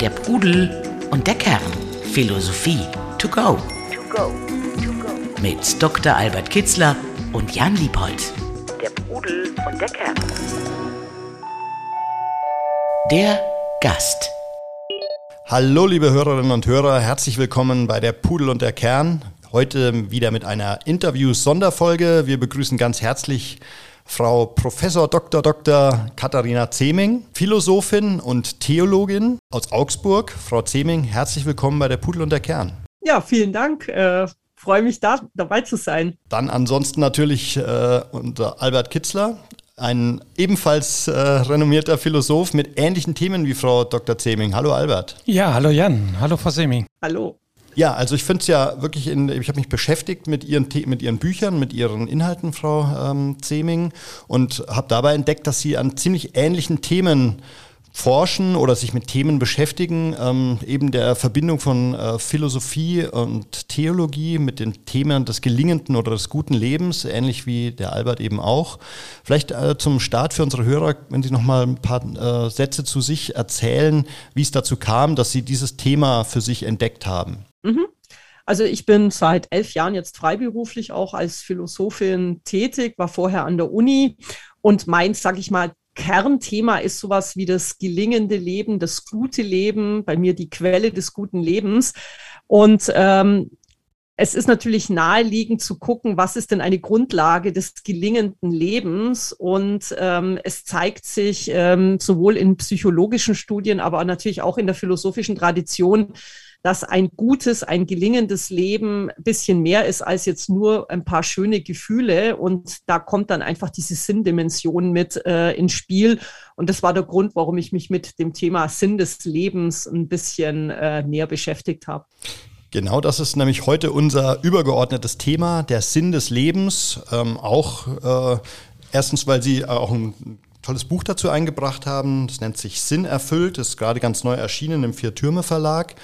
Der Pudel und der Kern. Philosophie to go. Mit Dr. Albert Kitzler und Jan Liebold. Der Pudel und der Kern. Der Gast. Hallo liebe Hörerinnen und Hörer, herzlich willkommen bei der Pudel und der Kern. Heute wieder mit einer Interview-Sonderfolge. Wir begrüßen ganz herzlich Frau Professor Dr. Dr. Katharina Zeming, Philosophin und Theologin aus Augsburg. Frau Zeming, herzlich willkommen bei der Pudel und der Kern. Ja, vielen Dank. Äh, freue mich da dabei zu sein. Dann ansonsten natürlich äh, unser Albert Kitzler, ein ebenfalls äh, renommierter Philosoph mit ähnlichen Themen wie Frau Dr. Zeming. Hallo Albert. Ja, hallo Jan. Hallo Frau Zeming. Hallo. Ja, also ich finde es ja wirklich, in, ich habe mich beschäftigt mit ihren, mit ihren Büchern, mit ihren Inhalten, Frau ähm, Zeming, und habe dabei entdeckt, dass sie an ziemlich ähnlichen Themen forschen oder sich mit Themen beschäftigen, ähm, eben der Verbindung von äh, Philosophie und Theologie mit den Themen des gelingenden oder des guten Lebens, ähnlich wie der Albert eben auch. Vielleicht äh, zum Start für unsere Hörer, wenn Sie noch mal ein paar äh, Sätze zu sich erzählen, wie es dazu kam, dass Sie dieses Thema für sich entdeckt haben. Mhm. Also ich bin seit elf Jahren jetzt freiberuflich auch als Philosophin tätig, war vorher an der Uni und mein, sage ich mal, Kernthema ist sowas wie das gelingende Leben, das gute Leben, bei mir die Quelle des guten Lebens. Und ähm, es ist natürlich naheliegend zu gucken, was ist denn eine Grundlage des gelingenden Lebens. Und ähm, es zeigt sich ähm, sowohl in psychologischen Studien, aber natürlich auch in der philosophischen Tradition, dass ein gutes, ein gelingendes Leben ein bisschen mehr ist als jetzt nur ein paar schöne Gefühle. Und da kommt dann einfach diese Sinndimension mit äh, ins Spiel. Und das war der Grund, warum ich mich mit dem Thema Sinn des Lebens ein bisschen äh, näher beschäftigt habe. Genau, das ist nämlich heute unser übergeordnetes Thema, der Sinn des Lebens. Ähm, auch äh, erstens, weil Sie auch ein tolles Buch dazu eingebracht haben. Das nennt sich Sinn erfüllt, ist gerade ganz neu erschienen im Vier Türme Verlag.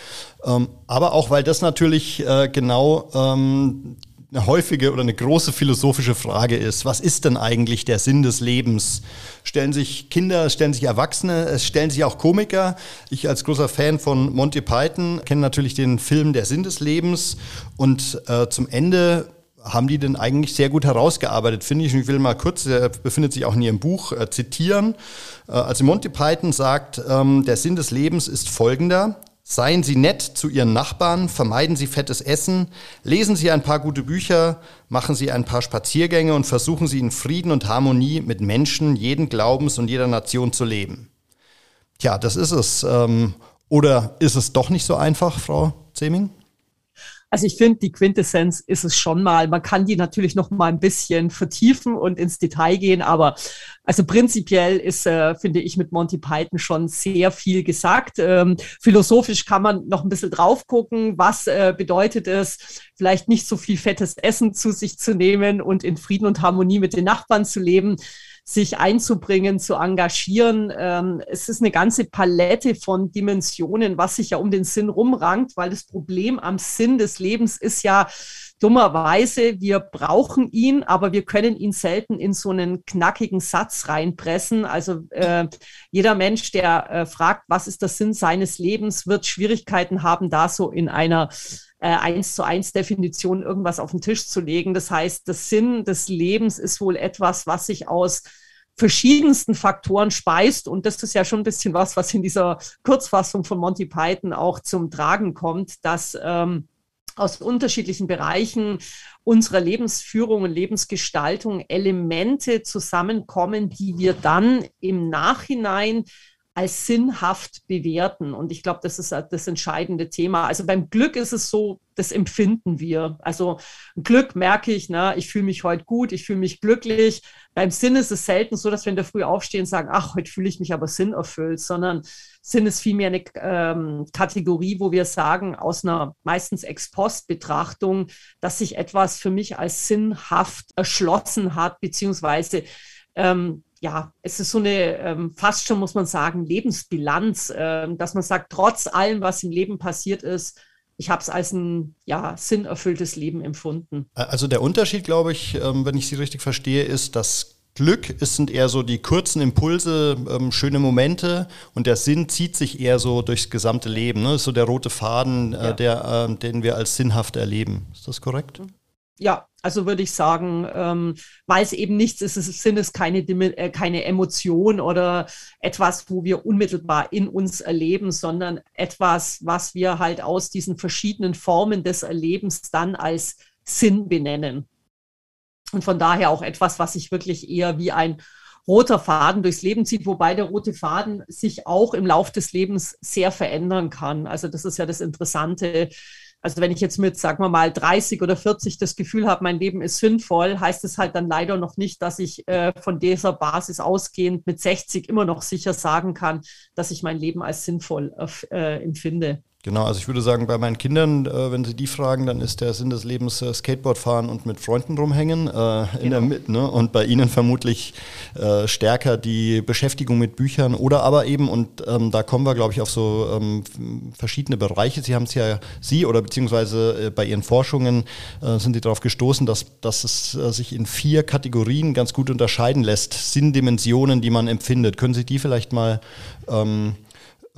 Ähm, aber auch, weil das natürlich äh, genau ähm, eine häufige oder eine große philosophische Frage ist. Was ist denn eigentlich der Sinn des Lebens? Stellen sich Kinder, stellen sich Erwachsene, es stellen sich auch Komiker. Ich als großer Fan von Monty Python kenne natürlich den Film Der Sinn des Lebens und äh, zum Ende haben die denn eigentlich sehr gut herausgearbeitet, finde ich. Und ich will mal kurz, der befindet sich auch in ihrem Buch, äh, zitieren. Äh, also Monty Python sagt, ähm, der Sinn des Lebens ist folgender. Seien Sie nett zu Ihren Nachbarn, vermeiden Sie fettes Essen, lesen Sie ein paar gute Bücher, machen Sie ein paar Spaziergänge und versuchen Sie in Frieden und Harmonie mit Menschen jeden Glaubens und jeder Nation zu leben. Tja, das ist es. Ähm, oder ist es doch nicht so einfach, Frau Zeming? Also ich finde, die Quintessenz ist es schon mal. Man kann die natürlich noch mal ein bisschen vertiefen und ins Detail gehen, aber also prinzipiell ist, äh, finde ich, mit Monty Python schon sehr viel gesagt. Ähm, philosophisch kann man noch ein bisschen drauf gucken. Was äh, bedeutet es, vielleicht nicht so viel fettes Essen zu sich zu nehmen und in Frieden und Harmonie mit den Nachbarn zu leben? Sich einzubringen, zu engagieren. Ähm, es ist eine ganze Palette von Dimensionen, was sich ja um den Sinn rumrankt, weil das Problem am Sinn des Lebens ist ja dummerweise, wir brauchen ihn, aber wir können ihn selten in so einen knackigen Satz reinpressen. Also äh, jeder Mensch, der äh, fragt, was ist der Sinn seines Lebens, wird Schwierigkeiten haben, da so in einer äh, eins zu eins Definition irgendwas auf den Tisch zu legen. Das heißt, das Sinn des Lebens ist wohl etwas, was sich aus verschiedensten Faktoren speist. Und das ist ja schon ein bisschen was, was in dieser Kurzfassung von Monty Python auch zum Tragen kommt, dass ähm, aus unterschiedlichen Bereichen unserer Lebensführung und Lebensgestaltung Elemente zusammenkommen, die wir dann im Nachhinein als sinnhaft bewerten. Und ich glaube, das ist das entscheidende Thema. Also beim Glück ist es so, das empfinden wir. Also Glück merke ich, ne, ich fühle mich heute gut, ich fühle mich glücklich. Beim Sinn ist es selten so, dass wir in der Früh aufstehen und sagen, ach, heute fühle ich mich aber sinnerfüllt, sondern Sinn ist vielmehr eine ähm, Kategorie, wo wir sagen, aus einer meistens Ex-Post-Betrachtung, dass sich etwas für mich als sinnhaft erschlossen hat, beziehungsweise ähm, ja, es ist so eine, ähm, fast schon muss man sagen, Lebensbilanz, äh, dass man sagt, trotz allem, was im Leben passiert ist, ich habe es als ein ja, sinnerfülltes Leben empfunden. Also der Unterschied, glaube ich, ähm, wenn ich Sie richtig verstehe, ist, dass Glück es sind eher so die kurzen Impulse, ähm, schöne Momente und der Sinn zieht sich eher so durchs gesamte Leben. Ne? Das ist so der rote Faden, äh, ja. der, äh, den wir als sinnhaft erleben. Ist das korrekt? Ja, also würde ich sagen, ähm, weil es eben nichts ist, es sind es keine, äh, keine Emotion oder etwas, wo wir unmittelbar in uns erleben, sondern etwas, was wir halt aus diesen verschiedenen Formen des Erlebens dann als Sinn benennen. Und von daher auch etwas, was sich wirklich eher wie ein roter Faden durchs Leben zieht, wobei der rote Faden sich auch im Lauf des Lebens sehr verändern kann. Also das ist ja das Interessante. Also wenn ich jetzt mit, sagen wir mal, 30 oder 40 das Gefühl habe, mein Leben ist sinnvoll, heißt es halt dann leider noch nicht, dass ich äh, von dieser Basis ausgehend mit 60 immer noch sicher sagen kann, dass ich mein Leben als sinnvoll äh, empfinde. Genau, also ich würde sagen, bei meinen Kindern, äh, wenn sie die fragen, dann ist der Sinn des Lebens äh, Skateboard fahren und mit Freunden rumhängen äh, in genau. der Mitte. Ne? Und bei ihnen vermutlich äh, stärker die Beschäftigung mit Büchern oder aber eben, und ähm, da kommen wir, glaube ich, auf so ähm, verschiedene Bereiche. Sie haben es ja, Sie oder beziehungsweise äh, bei Ihren Forschungen äh, sind Sie darauf gestoßen, dass, dass es sich in vier Kategorien ganz gut unterscheiden lässt. Sinndimensionen, die man empfindet. Können Sie die vielleicht mal ähm,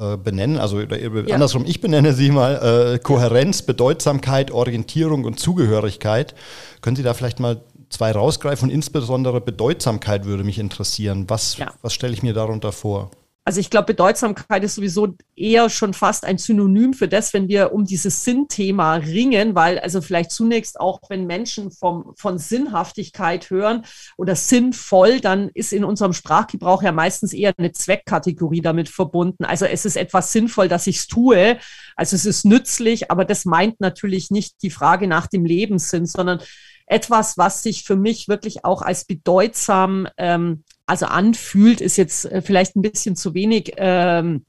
äh, benennen, also ja. andersrum, ich benenne sie mal, äh, Kohärenz, Bedeutsamkeit, Orientierung und Zugehörigkeit. Können Sie da vielleicht mal zwei rausgreifen und insbesondere Bedeutsamkeit würde mich interessieren. Was, ja. was stelle ich mir darunter vor? Also ich glaube, Bedeutsamkeit ist sowieso eher schon fast ein Synonym für das, wenn wir um dieses Sinnthema ringen, weil also vielleicht zunächst auch, wenn Menschen vom, von Sinnhaftigkeit hören oder sinnvoll, dann ist in unserem Sprachgebrauch ja meistens eher eine Zweckkategorie damit verbunden. Also es ist etwas sinnvoll, dass ich es tue. Also es ist nützlich, aber das meint natürlich nicht die Frage nach dem Lebenssinn, sondern etwas, was sich für mich wirklich auch als bedeutsam ähm, also anfühlt, ist jetzt äh, vielleicht ein bisschen zu wenig ähm,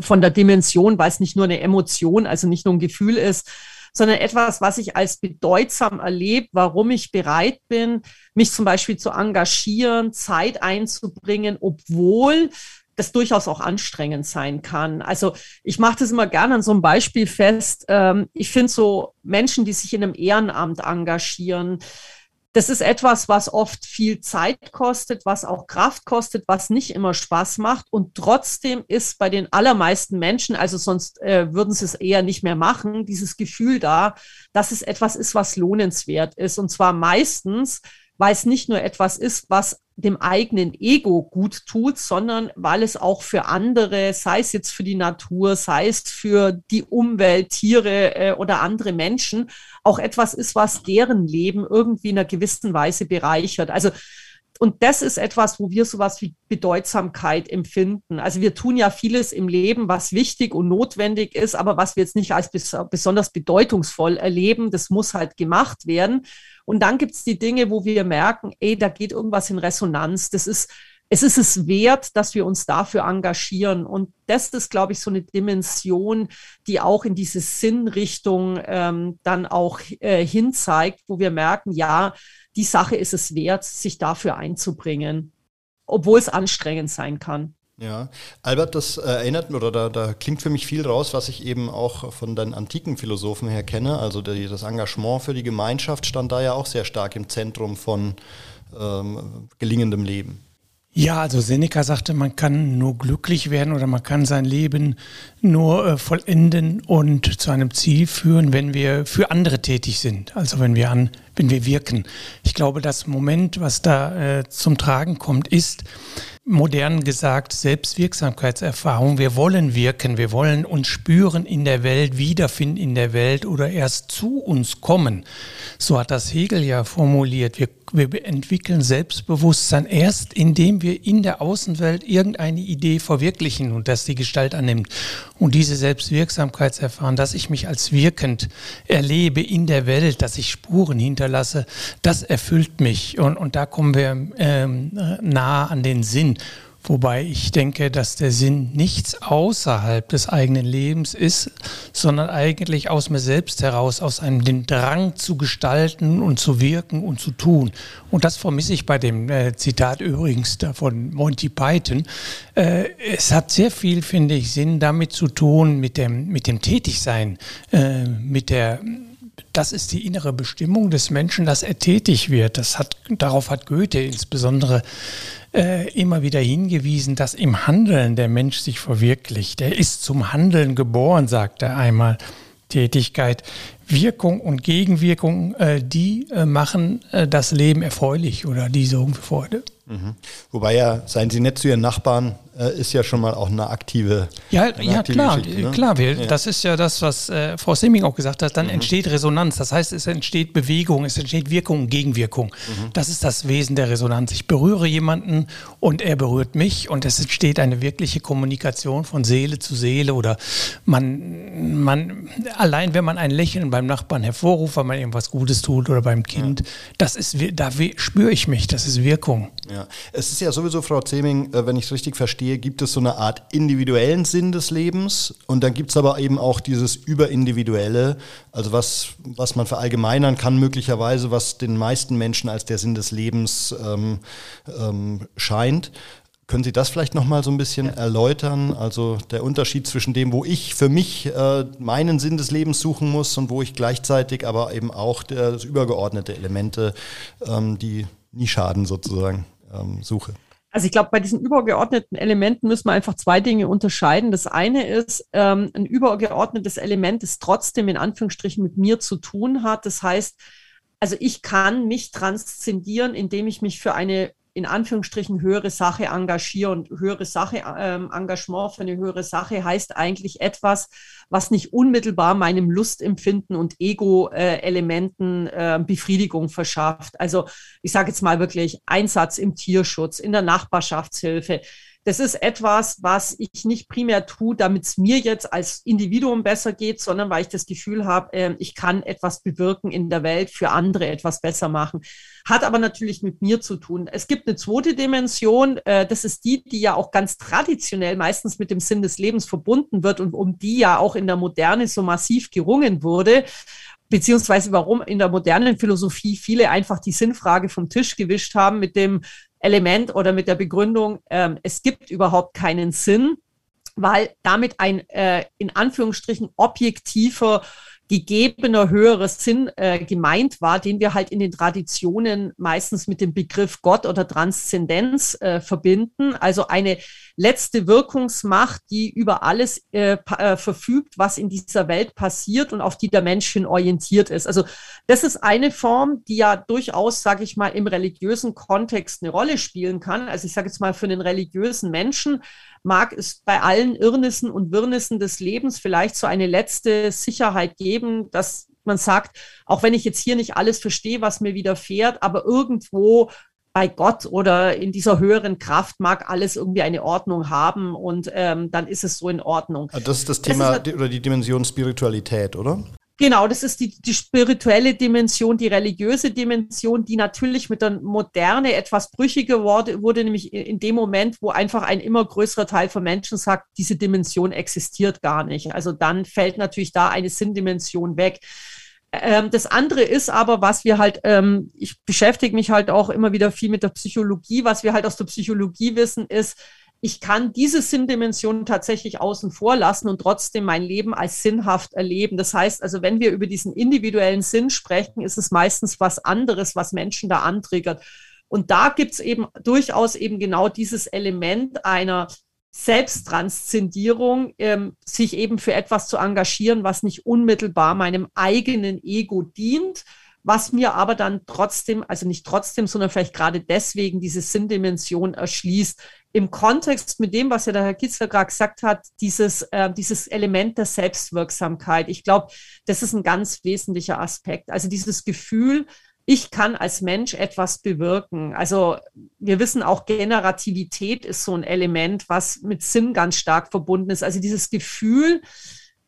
von der Dimension, weil es nicht nur eine Emotion, also nicht nur ein Gefühl ist, sondern etwas, was ich als bedeutsam erlebe, warum ich bereit bin, mich zum Beispiel zu engagieren, Zeit einzubringen, obwohl das durchaus auch anstrengend sein kann. Also ich mache das immer gerne an so einem Beispiel fest. Ähm, ich finde so Menschen, die sich in einem Ehrenamt engagieren, das ist etwas, was oft viel Zeit kostet, was auch Kraft kostet, was nicht immer Spaß macht. Und trotzdem ist bei den allermeisten Menschen, also sonst äh, würden sie es eher nicht mehr machen, dieses Gefühl da, dass es etwas ist, was lohnenswert ist. Und zwar meistens, weil es nicht nur etwas ist, was dem eigenen Ego gut tut, sondern weil es auch für andere, sei es jetzt für die Natur, sei es für die Umwelt, Tiere äh, oder andere Menschen, auch etwas ist, was deren Leben irgendwie in einer gewissen Weise bereichert. Also und das ist etwas, wo wir sowas wie Bedeutsamkeit empfinden. Also wir tun ja vieles im Leben, was wichtig und notwendig ist, aber was wir jetzt nicht als besonders bedeutungsvoll erleben, das muss halt gemacht werden. Und dann gibt es die Dinge, wo wir merken, ey, da geht irgendwas in Resonanz. Das ist, es ist es wert, dass wir uns dafür engagieren. Und das ist, glaube ich, so eine Dimension, die auch in diese Sinnrichtung ähm, dann auch äh, hinzeigt, wo wir merken, ja, die Sache ist es wert, sich dafür einzubringen, obwohl es anstrengend sein kann. Ja, Albert, das äh, erinnert oder da, da klingt für mich viel raus, was ich eben auch von den antiken Philosophen her kenne. Also die, das Engagement für die Gemeinschaft stand da ja auch sehr stark im Zentrum von ähm, gelingendem Leben. Ja, also Seneca sagte, man kann nur glücklich werden oder man kann sein Leben nur äh, vollenden und zu einem Ziel führen, wenn wir für andere tätig sind, also wenn wir an, wenn wir wirken. Ich glaube, das Moment, was da äh, zum Tragen kommt, ist, modern gesagt Selbstwirksamkeitserfahrung. Wir wollen wirken, wir wollen uns spüren in der Welt, wiederfinden in der Welt oder erst zu uns kommen. So hat das Hegel ja formuliert. Wir, wir entwickeln Selbstbewusstsein erst, indem wir in der Außenwelt irgendeine Idee verwirklichen und das die Gestalt annimmt. Und diese Selbstwirksamkeitserfahrung, dass ich mich als wirkend erlebe in der Welt, dass ich Spuren hinterlasse, das erfüllt mich. Und, und da kommen wir ähm, nah an den Sinn. Wobei ich denke, dass der Sinn nichts außerhalb des eigenen Lebens ist, sondern eigentlich aus mir selbst heraus, aus einem den Drang zu gestalten und zu wirken und zu tun. Und das vermisse ich bei dem äh, Zitat übrigens da von Monty Python. Äh, es hat sehr viel, finde ich, Sinn damit zu tun, mit dem, mit dem Tätigsein, äh, mit der das ist die innere Bestimmung des Menschen, dass er tätig wird. Das hat, darauf hat Goethe insbesondere äh, immer wieder hingewiesen, dass im Handeln der Mensch sich verwirklicht. Er ist zum Handeln geboren, sagt er einmal. Tätigkeit, Wirkung und Gegenwirkung, äh, die äh, machen äh, das Leben erfreulich oder die sorgen für Freude. Mhm. Wobei ja, seien Sie nett zu Ihren Nachbarn, äh, ist ja schon mal auch eine aktive. Ja, eine ja aktive klar, ne? klar. Wir, ja. Das ist ja das, was äh, Frau Simming auch gesagt hat. Dann mhm. entsteht Resonanz. Das heißt, es entsteht Bewegung, es entsteht Wirkung und Gegenwirkung. Mhm. Das ist das Wesen der Resonanz. Ich berühre jemanden und er berührt mich und es entsteht eine wirkliche Kommunikation von Seele zu Seele oder man, man allein wenn man ein Lächeln beim Nachbarn hervorruft, weil man irgendwas Gutes tut oder beim Kind, ja. das ist, da spüre ich mich, das ist Wirkung. Ja, es ist ja sowieso, Frau Zeming, äh, wenn ich es richtig verstehe, gibt es so eine Art individuellen Sinn des Lebens und dann gibt es aber eben auch dieses überindividuelle, also was, was man verallgemeinern kann möglicherweise, was den meisten Menschen als der Sinn des Lebens ähm, ähm, scheint. Können Sie das vielleicht nochmal so ein bisschen ja. erläutern? Also der Unterschied zwischen dem, wo ich für mich äh, meinen Sinn des Lebens suchen muss und wo ich gleichzeitig aber eben auch das übergeordnete Elemente, ähm, die nie schaden sozusagen, ähm, suche. Also ich glaube, bei diesen übergeordneten Elementen müssen wir einfach zwei Dinge unterscheiden. Das eine ist, ähm, ein übergeordnetes Element, das trotzdem in Anführungsstrichen mit mir zu tun hat. Das heißt, also ich kann mich transzendieren, indem ich mich für eine in Anführungsstrichen höhere Sache engagieren. Und höhere Sache, ähm, Engagement für eine höhere Sache heißt eigentlich etwas, was nicht unmittelbar meinem Lustempfinden und Ego-Elementen äh, Befriedigung verschafft. Also ich sage jetzt mal wirklich Einsatz im Tierschutz, in der Nachbarschaftshilfe, das ist etwas, was ich nicht primär tue, damit es mir jetzt als Individuum besser geht, sondern weil ich das Gefühl habe, äh, ich kann etwas bewirken in der Welt, für andere etwas besser machen. Hat aber natürlich mit mir zu tun. Es gibt eine zweite Dimension, äh, das ist die, die ja auch ganz traditionell meistens mit dem Sinn des Lebens verbunden wird und um die ja auch in der Moderne so massiv gerungen wurde beziehungsweise warum in der modernen Philosophie viele einfach die Sinnfrage vom Tisch gewischt haben mit dem Element oder mit der Begründung, ähm, es gibt überhaupt keinen Sinn, weil damit ein äh, in Anführungsstrichen objektiver gegebener höherer Sinn äh, gemeint war, den wir halt in den Traditionen meistens mit dem Begriff Gott oder Transzendenz äh, verbinden. Also eine letzte Wirkungsmacht, die über alles äh, äh, verfügt, was in dieser Welt passiert und auf die der Mensch hin orientiert ist. Also das ist eine Form, die ja durchaus, sage ich mal, im religiösen Kontext eine Rolle spielen kann. Also ich sage jetzt mal für einen religiösen Menschen mag es bei allen Irrnissen und Wirrnissen des Lebens vielleicht so eine letzte Sicherheit geben, dass man sagt, auch wenn ich jetzt hier nicht alles verstehe, was mir widerfährt, aber irgendwo bei Gott oder in dieser höheren Kraft mag alles irgendwie eine Ordnung haben und ähm, dann ist es so in Ordnung. Das ist das Thema das ist, oder die Dimension Spiritualität, oder? Genau, das ist die, die spirituelle Dimension, die religiöse Dimension, die natürlich mit der Moderne etwas brüchiger wurde, wurde nämlich in dem Moment, wo einfach ein immer größerer Teil von Menschen sagt, diese Dimension existiert gar nicht. Also dann fällt natürlich da eine Sinndimension weg. Ähm, das andere ist aber, was wir halt, ähm, ich beschäftige mich halt auch immer wieder viel mit der Psychologie, was wir halt aus der Psychologie wissen, ist, ich kann diese Sinndimension tatsächlich außen vor lassen und trotzdem mein Leben als sinnhaft erleben. Das heißt also, wenn wir über diesen individuellen Sinn sprechen, ist es meistens was anderes, was Menschen da antriggert. Und da gibt's eben durchaus eben genau dieses Element einer Selbsttranszendierung, ähm, sich eben für etwas zu engagieren, was nicht unmittelbar meinem eigenen Ego dient, was mir aber dann trotzdem, also nicht trotzdem, sondern vielleicht gerade deswegen diese Sinndimension erschließt. Im Kontext mit dem, was ja der Herr Kitzler gerade gesagt hat, dieses, äh, dieses Element der Selbstwirksamkeit. Ich glaube, das ist ein ganz wesentlicher Aspekt. Also dieses Gefühl, ich kann als Mensch etwas bewirken. Also wir wissen auch, Generativität ist so ein Element, was mit Sinn ganz stark verbunden ist. Also dieses Gefühl,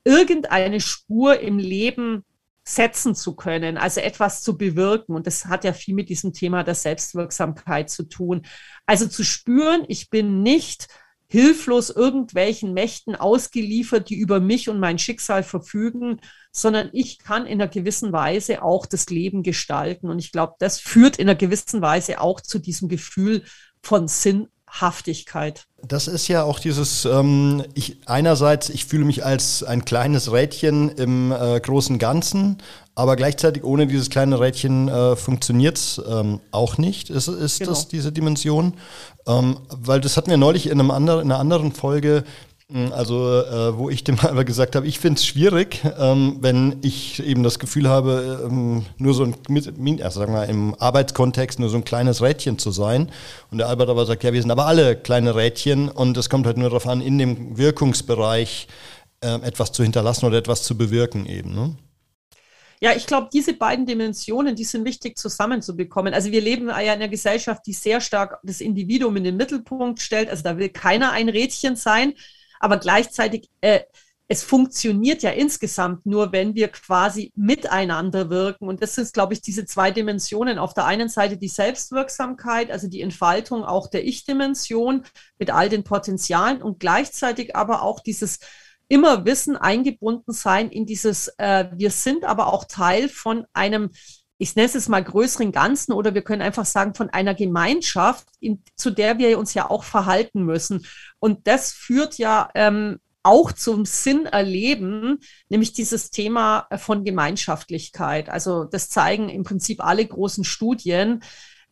irgendeine Spur im Leben setzen zu können, also etwas zu bewirken. Und das hat ja viel mit diesem Thema der Selbstwirksamkeit zu tun. Also zu spüren, ich bin nicht hilflos irgendwelchen Mächten ausgeliefert, die über mich und mein Schicksal verfügen, sondern ich kann in einer gewissen Weise auch das Leben gestalten. Und ich glaube, das führt in einer gewissen Weise auch zu diesem Gefühl von Sinn Sinnhaftigkeit. Das ist ja auch dieses, ähm, ich, einerseits, ich fühle mich als ein kleines Rädchen im äh, großen Ganzen, aber gleichzeitig ohne dieses kleine Rädchen äh, funktioniert es ähm, auch nicht, ist, ist genau. das diese Dimension. Ähm, weil das hatten wir neulich in, einem anderen, in einer anderen Folge, also äh, wo ich dem aber gesagt habe, ich finde es schwierig, ähm, wenn ich eben das Gefühl habe, ähm, nur so ein, also sagen wir im Arbeitskontext nur so ein kleines Rädchen zu sein. Und der Albert aber sagt, ja, wir sind aber alle kleine Rädchen und es kommt halt nur darauf an, in dem Wirkungsbereich äh, etwas zu hinterlassen oder etwas zu bewirken eben. Ne? Ja, ich glaube, diese beiden Dimensionen, die sind wichtig zusammenzubekommen. Also wir leben ja in einer Gesellschaft, die sehr stark das Individuum in den Mittelpunkt stellt. Also da will keiner ein Rädchen sein aber gleichzeitig, äh, es funktioniert ja insgesamt nur, wenn wir quasi miteinander wirken. Und das sind, glaube ich, diese zwei Dimensionen. Auf der einen Seite die Selbstwirksamkeit, also die Entfaltung auch der Ich-Dimension mit all den Potenzialen und gleichzeitig aber auch dieses immer Wissen eingebunden sein in dieses, äh, wir sind aber auch Teil von einem ich nenne es mal größeren Ganzen oder wir können einfach sagen von einer Gemeinschaft, in, zu der wir uns ja auch verhalten müssen. Und das führt ja ähm, auch zum Sinn erleben, nämlich dieses Thema von Gemeinschaftlichkeit. Also das zeigen im Prinzip alle großen Studien.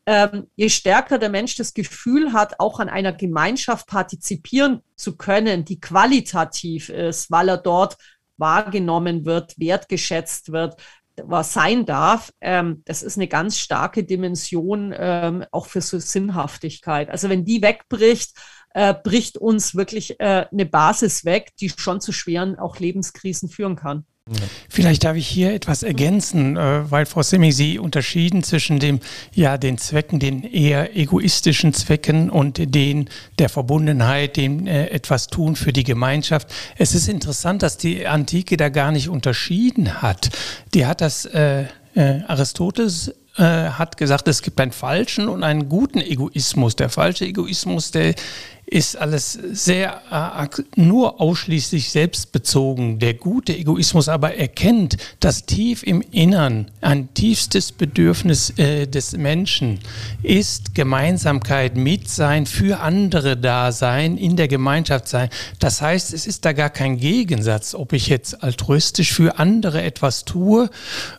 Ähm, je stärker der Mensch das Gefühl hat, auch an einer Gemeinschaft partizipieren zu können, die qualitativ ist, weil er dort wahrgenommen wird, wertgeschätzt wird, was sein darf, ähm, das ist eine ganz starke Dimension ähm, auch für so Sinnhaftigkeit. Also wenn die wegbricht, äh, bricht uns wirklich äh, eine Basis weg, die schon zu schweren auch Lebenskrisen führen kann. Vielleicht darf ich hier etwas ergänzen, äh, weil Frau Semming Sie unterschieden zwischen dem, ja, den Zwecken, den eher egoistischen Zwecken und den der Verbundenheit, dem äh, etwas tun für die Gemeinschaft. Es ist interessant, dass die Antike da gar nicht unterschieden hat. Die hat das äh, äh, Aristoteles äh, hat gesagt, es gibt einen falschen und einen guten Egoismus. Der falsche Egoismus, der ist alles sehr äh, nur ausschließlich selbstbezogen. Der gute Egoismus aber erkennt, dass tief im Innern ein tiefstes Bedürfnis äh, des Menschen ist Gemeinsamkeit, Mitsein, für andere da sein, in der Gemeinschaft sein. Das heißt, es ist da gar kein Gegensatz, ob ich jetzt altruistisch für andere etwas tue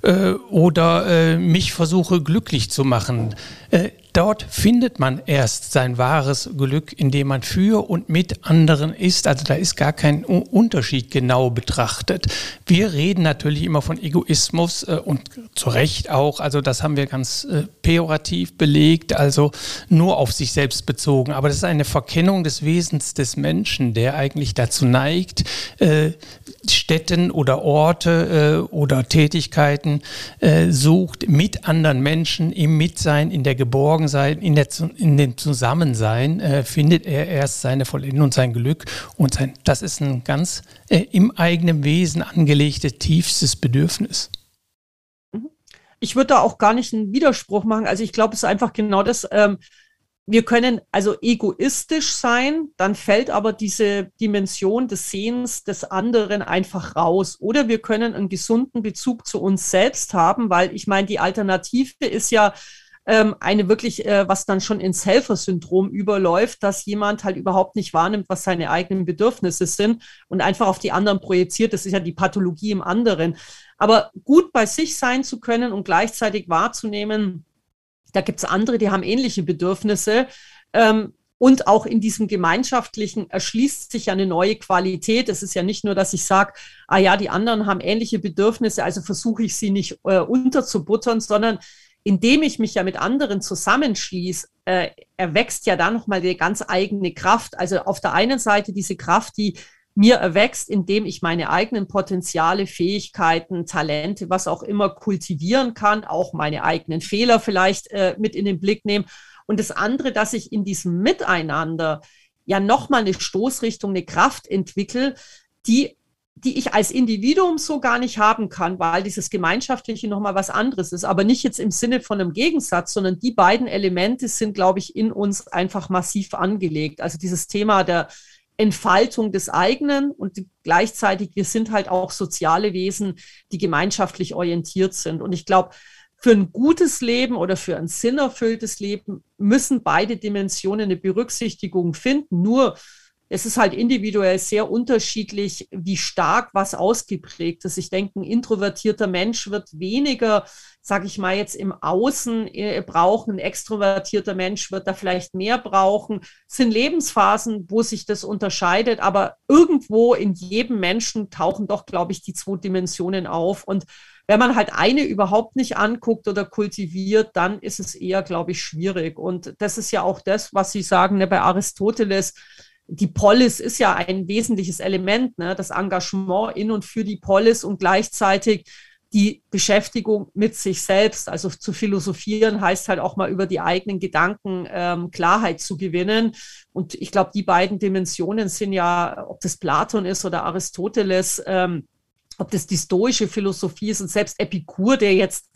äh, oder äh, mich versuche glücklich zu machen. Äh, dort findet man erst sein wahres Glück, indem man für und mit anderen ist. Also da ist gar kein Unterschied genau betrachtet. Wir reden natürlich immer von Egoismus äh, und zu Recht auch. Also das haben wir ganz äh, pejorativ belegt, also nur auf sich selbst bezogen. Aber das ist eine Verkennung des Wesens des Menschen, der eigentlich dazu neigt, äh, Städten oder Orte oder Tätigkeiten sucht mit anderen Menschen im Mitsein, in der Geborgensein, in, der, in dem Zusammensein, äh, findet er erst seine Vollendung und sein Glück. Und sein, das ist ein ganz äh, im eigenen Wesen angelegtes, tiefstes Bedürfnis. Mhm. Ich würde da auch gar nicht einen Widerspruch machen. Also ich glaube, es ist einfach genau das. Ähm, wir können also egoistisch sein, dann fällt aber diese Dimension des Sehens des anderen einfach raus. Oder wir können einen gesunden Bezug zu uns selbst haben, weil ich meine, die Alternative ist ja ähm, eine wirklich, äh, was dann schon ins Helfersyndrom überläuft, dass jemand halt überhaupt nicht wahrnimmt, was seine eigenen Bedürfnisse sind und einfach auf die anderen projiziert. Das ist ja die Pathologie im anderen. Aber gut bei sich sein zu können und gleichzeitig wahrzunehmen, da gibt es andere, die haben ähnliche Bedürfnisse. Ähm, und auch in diesem Gemeinschaftlichen erschließt sich ja eine neue Qualität. Es ist ja nicht nur, dass ich sage, ah ja, die anderen haben ähnliche Bedürfnisse, also versuche ich sie nicht äh, unterzubuttern, sondern indem ich mich ja mit anderen zusammenschließe, äh, erwächst ja da nochmal die ganz eigene Kraft. Also auf der einen Seite diese Kraft, die mir erwächst, indem ich meine eigenen Potenziale, Fähigkeiten, Talente, was auch immer kultivieren kann, auch meine eigenen Fehler vielleicht äh, mit in den Blick nehmen. Und das andere, dass ich in diesem Miteinander ja nochmal eine Stoßrichtung, eine Kraft entwickle, die die ich als Individuum so gar nicht haben kann, weil dieses Gemeinschaftliche nochmal was anderes ist. Aber nicht jetzt im Sinne von einem Gegensatz, sondern die beiden Elemente sind, glaube ich, in uns einfach massiv angelegt. Also dieses Thema der Entfaltung des eigenen und gleichzeitig, wir sind halt auch soziale Wesen, die gemeinschaftlich orientiert sind. Und ich glaube, für ein gutes Leben oder für ein sinnerfülltes Leben müssen beide Dimensionen eine Berücksichtigung finden. Nur es ist halt individuell sehr unterschiedlich, wie stark was ausgeprägt ist. Ich denke, ein introvertierter Mensch wird weniger, sage ich mal jetzt im Außen äh, brauchen. Ein extrovertierter Mensch wird da vielleicht mehr brauchen. Es sind Lebensphasen, wo sich das unterscheidet, aber irgendwo in jedem Menschen tauchen doch, glaube ich, die zwei Dimensionen auf. Und wenn man halt eine überhaupt nicht anguckt oder kultiviert, dann ist es eher, glaube ich, schwierig. Und das ist ja auch das, was Sie sagen ne, bei Aristoteles die Polis ist ja ein wesentliches Element, ne? das Engagement in und für die Polis und gleichzeitig die Beschäftigung mit sich selbst. Also zu philosophieren heißt halt auch mal über die eigenen Gedanken ähm, Klarheit zu gewinnen. Und ich glaube, die beiden Dimensionen sind ja, ob das Platon ist oder Aristoteles, ähm, ob das die stoische Philosophie ist und selbst Epikur, der jetzt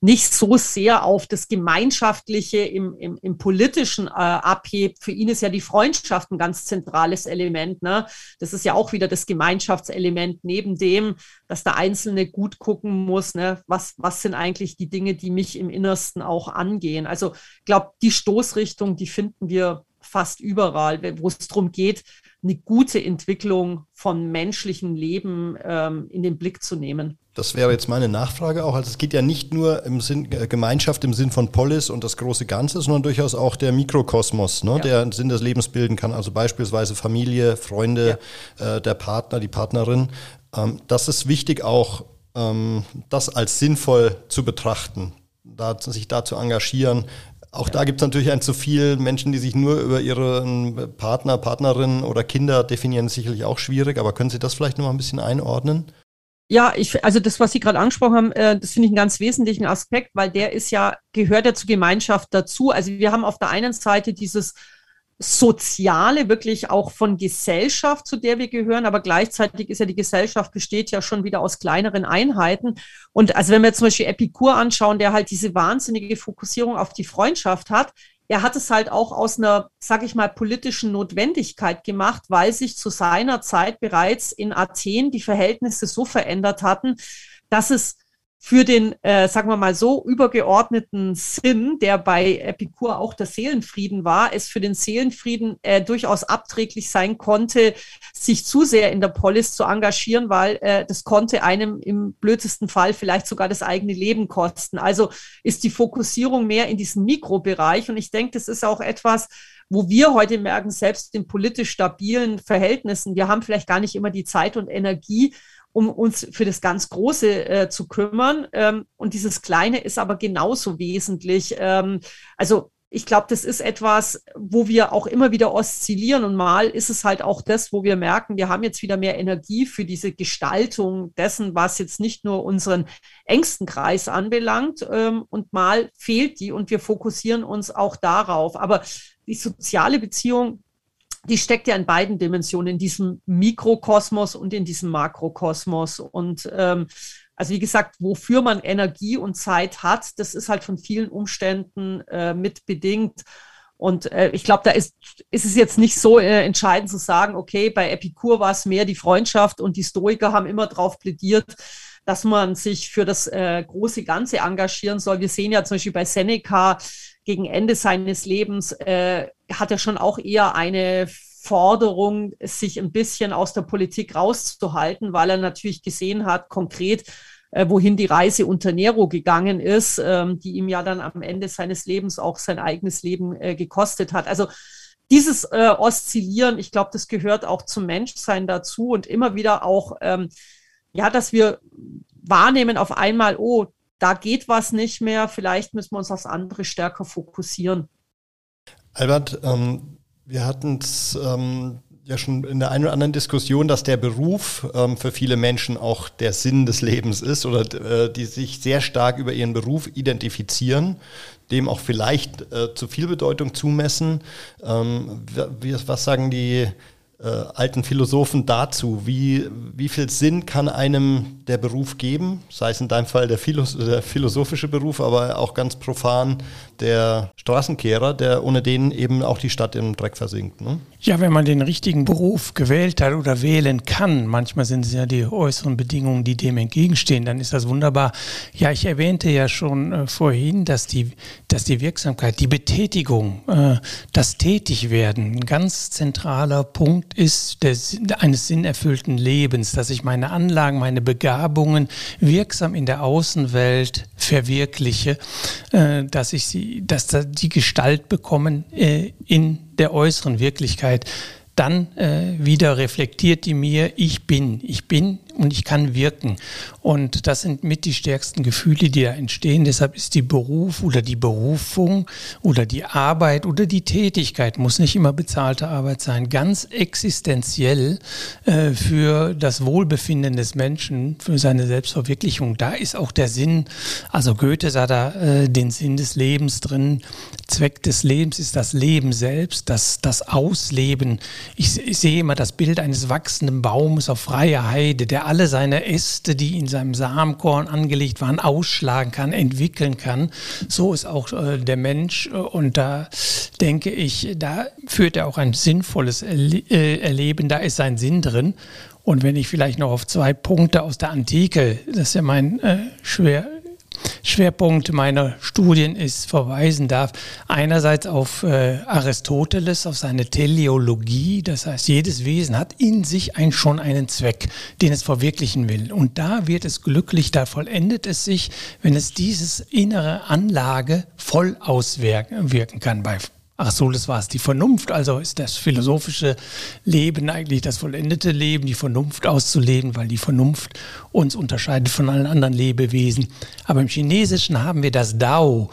nicht so sehr auf das Gemeinschaftliche im, im, im Politischen äh, abhebt. Für ihn ist ja die Freundschaft ein ganz zentrales Element. Ne? Das ist ja auch wieder das Gemeinschaftselement neben dem, dass der Einzelne gut gucken muss, ne? was, was sind eigentlich die Dinge, die mich im Innersten auch angehen. Also ich glaube, die Stoßrichtung, die finden wir fast überall, wo es darum geht, eine gute Entwicklung von menschlichem Leben ähm, in den Blick zu nehmen. Das wäre jetzt meine Nachfrage auch. Also es geht ja nicht nur im Sinn äh, Gemeinschaft im Sinn von Polis und das große Ganze, sondern durchaus auch der Mikrokosmos, ne, ja. der Sinn des Lebens bilden kann. Also beispielsweise Familie, Freunde, ja. äh, der Partner, die Partnerin. Ähm, das ist wichtig auch, ähm, das als sinnvoll zu betrachten, da, sich da zu engagieren, auch da gibt es natürlich ein zu viel Menschen, die sich nur über ihren Partner, Partnerin oder Kinder definieren, sicherlich auch schwierig. Aber können Sie das vielleicht noch mal ein bisschen einordnen? Ja, ich, also das, was Sie gerade angesprochen haben, äh, das finde ich einen ganz wesentlichen Aspekt, weil der ist ja, gehört ja zur Gemeinschaft dazu. Also wir haben auf der einen Seite dieses Soziale, wirklich auch von Gesellschaft, zu der wir gehören, aber gleichzeitig ist ja die Gesellschaft besteht ja schon wieder aus kleineren Einheiten. Und also wenn wir zum Beispiel Epikur anschauen, der halt diese wahnsinnige Fokussierung auf die Freundschaft hat, er hat es halt auch aus einer, sag ich mal, politischen Notwendigkeit gemacht, weil sich zu seiner Zeit bereits in Athen die Verhältnisse so verändert hatten, dass es für den, äh, sagen wir mal so, übergeordneten Sinn, der bei Epikur auch der Seelenfrieden war, es für den Seelenfrieden äh, durchaus abträglich sein konnte, sich zu sehr in der Polis zu engagieren, weil äh, das konnte einem im blödesten Fall vielleicht sogar das eigene Leben kosten. Also ist die Fokussierung mehr in diesem Mikrobereich. Und ich denke, das ist auch etwas, wo wir heute merken, selbst in politisch stabilen Verhältnissen, wir haben vielleicht gar nicht immer die Zeit und Energie, um uns für das ganz Große äh, zu kümmern. Ähm, und dieses Kleine ist aber genauso wesentlich. Ähm, also ich glaube, das ist etwas, wo wir auch immer wieder oszillieren. Und mal ist es halt auch das, wo wir merken, wir haben jetzt wieder mehr Energie für diese Gestaltung dessen, was jetzt nicht nur unseren engsten Kreis anbelangt. Ähm, und mal fehlt die und wir fokussieren uns auch darauf. Aber die soziale Beziehung die steckt ja in beiden Dimensionen, in diesem Mikrokosmos und in diesem Makrokosmos. Und ähm, also wie gesagt, wofür man Energie und Zeit hat, das ist halt von vielen Umständen äh, mit bedingt. Und äh, ich glaube, da ist, ist es jetzt nicht so äh, entscheidend zu sagen, okay, bei Epikur war es mehr die Freundschaft und die Stoiker haben immer darauf plädiert, dass man sich für das äh, große Ganze engagieren soll. Wir sehen ja zum Beispiel bei Seneca, gegen Ende seines Lebens äh, hat er schon auch eher eine Forderung, sich ein bisschen aus der Politik rauszuhalten, weil er natürlich gesehen hat, konkret, äh, wohin die Reise unter Nero gegangen ist, ähm, die ihm ja dann am Ende seines Lebens auch sein eigenes Leben äh, gekostet hat. Also dieses äh, Oszillieren, ich glaube, das gehört auch zum Menschsein dazu und immer wieder auch, ähm, ja, dass wir wahrnehmen auf einmal, oh, da geht was nicht mehr, vielleicht müssen wir uns aufs andere stärker fokussieren. Albert, ähm, wir hatten es ähm, ja schon in der einen oder anderen Diskussion, dass der Beruf ähm, für viele Menschen auch der Sinn des Lebens ist oder äh, die sich sehr stark über ihren Beruf identifizieren, dem auch vielleicht äh, zu viel Bedeutung zumessen. Ähm, wie, was sagen die äh, alten Philosophen dazu. Wie, wie viel Sinn kann einem der Beruf geben? Sei es in deinem Fall der, Philos der philosophische Beruf, aber auch ganz profan der Straßenkehrer, der ohne den eben auch die Stadt im Dreck versinkt. Ne? Ja, wenn man den richtigen Beruf gewählt hat oder wählen kann, manchmal sind es ja die äußeren Bedingungen, die dem entgegenstehen, dann ist das wunderbar. Ja, ich erwähnte ja schon äh, vorhin, dass die, dass die Wirksamkeit, die Betätigung, äh, das Tätigwerden ein ganz zentraler Punkt ist des, eines sinnerfüllten Lebens, dass ich meine Anlagen, meine Begabungen wirksam in der Außenwelt verwirkliche, äh, dass ich sie, dass die Gestalt bekommen äh, in der äußeren Wirklichkeit, dann äh, wieder reflektiert die mir, ich bin, ich bin und ich kann wirken. Und das sind mit die stärksten Gefühle, die da entstehen. Deshalb ist die Beruf oder die Berufung oder die Arbeit oder die Tätigkeit, muss nicht immer bezahlte Arbeit sein, ganz existenziell äh, für das Wohlbefinden des Menschen, für seine Selbstverwirklichung. Da ist auch der Sinn, also Goethe sah da äh, den Sinn des Lebens drin. Zweck des Lebens ist das Leben selbst, das, das Ausleben. Ich, ich sehe immer das Bild eines wachsenden Baumes auf freier Heide, der alle seine Äste, die in seinem Samenkorn angelegt waren, ausschlagen kann, entwickeln kann. So ist auch äh, der Mensch. Und da denke ich, da führt er auch ein sinnvolles Erle äh, Erleben, da ist sein Sinn drin. Und wenn ich vielleicht noch auf zwei Punkte aus der Antike, das ist ja mein äh, schwer, Schwerpunkt meiner Studien ist, verweisen darf. Einerseits auf äh, Aristoteles, auf seine Teleologie, das heißt, jedes Wesen hat in sich ein, schon einen Zweck, den es verwirklichen will. Und da wird es glücklich, da vollendet es sich, wenn es dieses innere Anlage voll auswirken kann. Bei Ach so, das war es. Die Vernunft, also ist das philosophische Leben eigentlich das vollendete Leben, die Vernunft auszuleben, weil die Vernunft uns unterscheidet von allen anderen Lebewesen. Aber im Chinesischen haben wir das Dao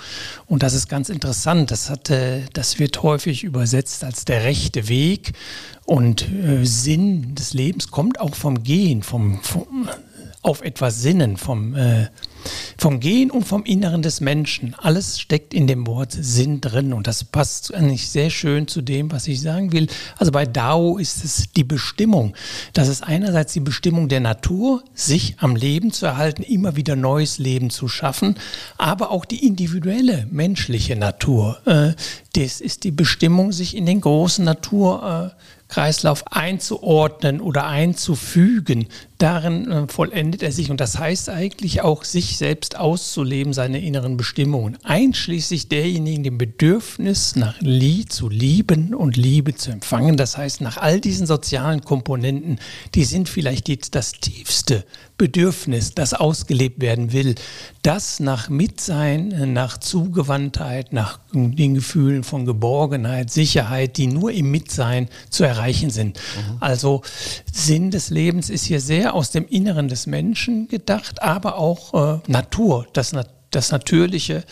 und das ist ganz interessant. Das, hat, das wird häufig übersetzt als der rechte Weg und äh, Sinn des Lebens kommt auch vom Gehen, vom, vom auf etwas Sinnen, vom äh, vom Gehen und vom Inneren des Menschen. Alles steckt in dem Wort Sinn drin und das passt eigentlich sehr schön zu dem, was ich sagen will. Also bei Dao ist es die Bestimmung. Das ist einerseits die Bestimmung der Natur, sich am Leben zu erhalten, immer wieder neues Leben zu schaffen, aber auch die individuelle menschliche Natur. Äh, das ist die Bestimmung, sich in den großen Natur äh, Kreislauf einzuordnen oder einzufügen. Darin äh, vollendet er sich und das heißt eigentlich auch, sich selbst auszuleben, seine inneren Bestimmungen, einschließlich derjenigen, dem Bedürfnis nach Lieb zu lieben und Liebe zu empfangen. Das heißt, nach all diesen sozialen Komponenten, die sind vielleicht die, das tiefste Bedürfnis, das ausgelebt werden will, das nach Mitsein, nach Zugewandtheit, nach den Gefühlen von Geborgenheit, Sicherheit, die nur im Mitsein zu erreichen sind. Mhm. Also Sinn des Lebens ist hier sehr aus dem Inneren des Menschen gedacht, aber auch äh, Natur, das das natürliche,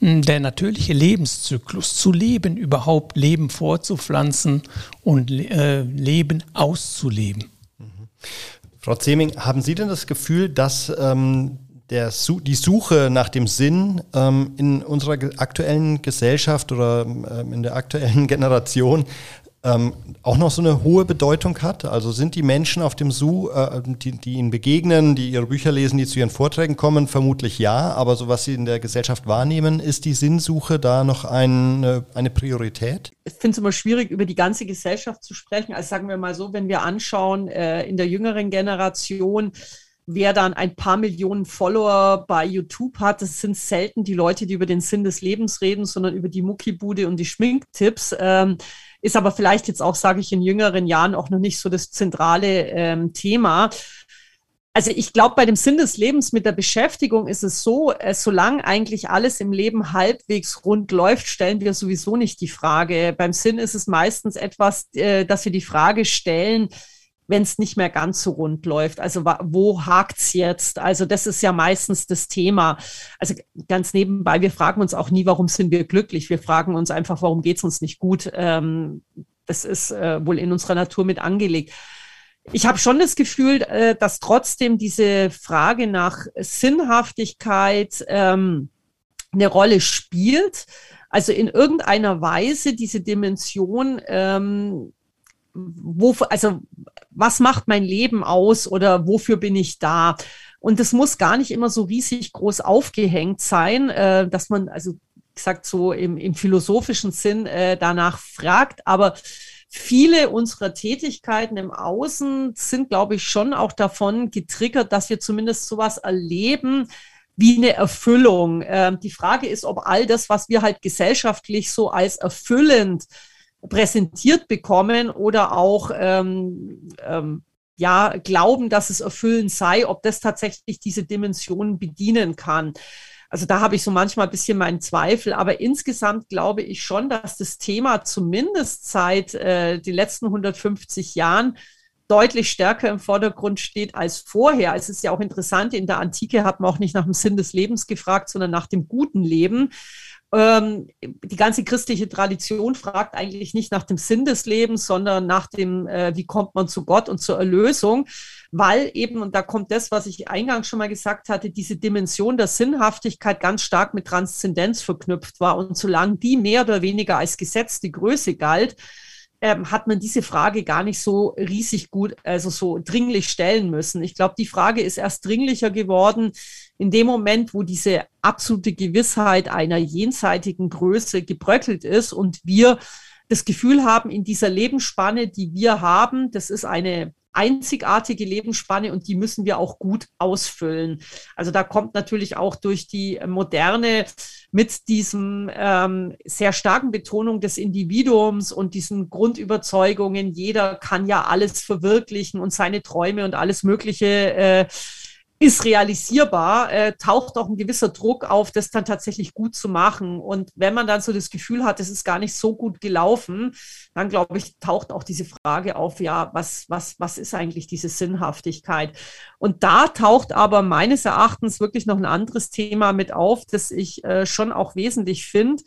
der natürliche Lebenszyklus, zu leben, überhaupt Leben vorzupflanzen und äh, Leben auszuleben. Frau Zeming, haben Sie denn das Gefühl, dass ähm, der, die Suche nach dem Sinn ähm, in unserer aktuellen Gesellschaft oder ähm, in der aktuellen Generation ähm, auch noch so eine hohe Bedeutung hat? Also sind die Menschen auf dem Zoo, äh, die, die Ihnen begegnen, die Ihre Bücher lesen, die zu Ihren Vorträgen kommen, vermutlich ja, aber so was Sie in der Gesellschaft wahrnehmen, ist die Sinnsuche da noch ein, eine Priorität? Ich finde es immer schwierig, über die ganze Gesellschaft zu sprechen. Also sagen wir mal so, wenn wir anschauen, äh, in der jüngeren Generation, wer dann ein paar Millionen Follower bei YouTube hat, das sind selten die Leute, die über den Sinn des Lebens reden, sondern über die Muckibude und die Schminktipps. Ähm, ist aber vielleicht jetzt auch, sage ich, in jüngeren Jahren auch noch nicht so das zentrale ähm, Thema. Also ich glaube, bei dem Sinn des Lebens mit der Beschäftigung ist es so, äh, solange eigentlich alles im Leben halbwegs rund läuft, stellen wir sowieso nicht die Frage. Beim Sinn ist es meistens etwas, äh, dass wir die Frage stellen, wenn es nicht mehr ganz so rund läuft. Also wo hakt's jetzt? Also das ist ja meistens das Thema. Also ganz nebenbei, wir fragen uns auch nie, warum sind wir glücklich? Wir fragen uns einfach, warum geht's uns nicht gut? Ähm, das ist äh, wohl in unserer Natur mit angelegt. Ich habe schon das Gefühl, äh, dass trotzdem diese Frage nach Sinnhaftigkeit ähm, eine Rolle spielt. Also in irgendeiner Weise diese Dimension ähm, wo, also was macht mein Leben aus oder wofür bin ich da? Und das muss gar nicht immer so riesig groß aufgehängt sein, äh, dass man, also gesagt, so im, im philosophischen Sinn äh, danach fragt. Aber viele unserer Tätigkeiten im Außen sind, glaube ich, schon auch davon getriggert, dass wir zumindest sowas erleben, wie eine Erfüllung. Ähm, die Frage ist, ob all das, was wir halt gesellschaftlich so als erfüllend präsentiert bekommen oder auch ähm, ähm, ja glauben, dass es erfüllend sei, ob das tatsächlich diese Dimensionen bedienen kann. Also da habe ich so manchmal ein bisschen meinen Zweifel, aber insgesamt glaube ich schon, dass das Thema zumindest seit äh, den letzten 150 Jahren deutlich stärker im Vordergrund steht als vorher. Es ist ja auch interessant, in der Antike hat man auch nicht nach dem Sinn des Lebens gefragt, sondern nach dem guten Leben. Ähm, die ganze christliche Tradition fragt eigentlich nicht nach dem Sinn des Lebens, sondern nach dem, äh, wie kommt man zu Gott und zur Erlösung, weil eben, und da kommt das, was ich eingangs schon mal gesagt hatte, diese Dimension der Sinnhaftigkeit ganz stark mit Transzendenz verknüpft war. Und solange die mehr oder weniger als Gesetz die Größe galt, ähm, hat man diese Frage gar nicht so riesig gut, also so dringlich stellen müssen. Ich glaube, die Frage ist erst dringlicher geworden in dem Moment, wo diese absolute Gewissheit einer jenseitigen Größe gebröckelt ist und wir das Gefühl haben, in dieser Lebensspanne, die wir haben, das ist eine einzigartige Lebensspanne und die müssen wir auch gut ausfüllen. Also da kommt natürlich auch durch die Moderne mit diesem ähm, sehr starken Betonung des Individuums und diesen Grundüberzeugungen, jeder kann ja alles verwirklichen und seine Träume und alles Mögliche äh, ist realisierbar, äh, taucht auch ein gewisser Druck auf, das dann tatsächlich gut zu machen. Und wenn man dann so das Gefühl hat, es ist gar nicht so gut gelaufen, dann glaube ich, taucht auch diese Frage auf, ja, was, was, was ist eigentlich diese Sinnhaftigkeit? Und da taucht aber meines Erachtens wirklich noch ein anderes Thema mit auf, das ich äh, schon auch wesentlich finde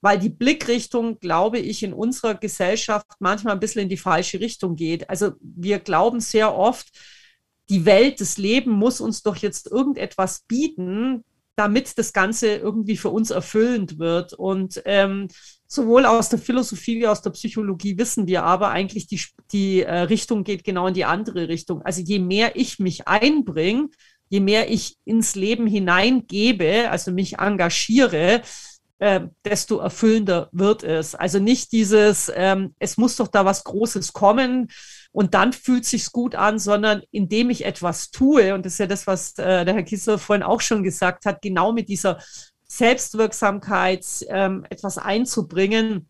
weil die Blickrichtung, glaube ich, in unserer Gesellschaft manchmal ein bisschen in die falsche Richtung geht. Also wir glauben sehr oft, die Welt, das Leben muss uns doch jetzt irgendetwas bieten, damit das Ganze irgendwie für uns erfüllend wird. Und ähm, sowohl aus der Philosophie wie aus der Psychologie wissen wir aber eigentlich, die, die äh, Richtung geht genau in die andere Richtung. Also je mehr ich mich einbringe, je mehr ich ins Leben hineingebe, also mich engagiere, äh, desto erfüllender wird es. Also nicht dieses, ähm, es muss doch da was Großes kommen, und dann fühlt sich's gut an, sondern indem ich etwas tue, und das ist ja das, was äh, der Herr Kissler vorhin auch schon gesagt hat, genau mit dieser Selbstwirksamkeit ähm, etwas einzubringen,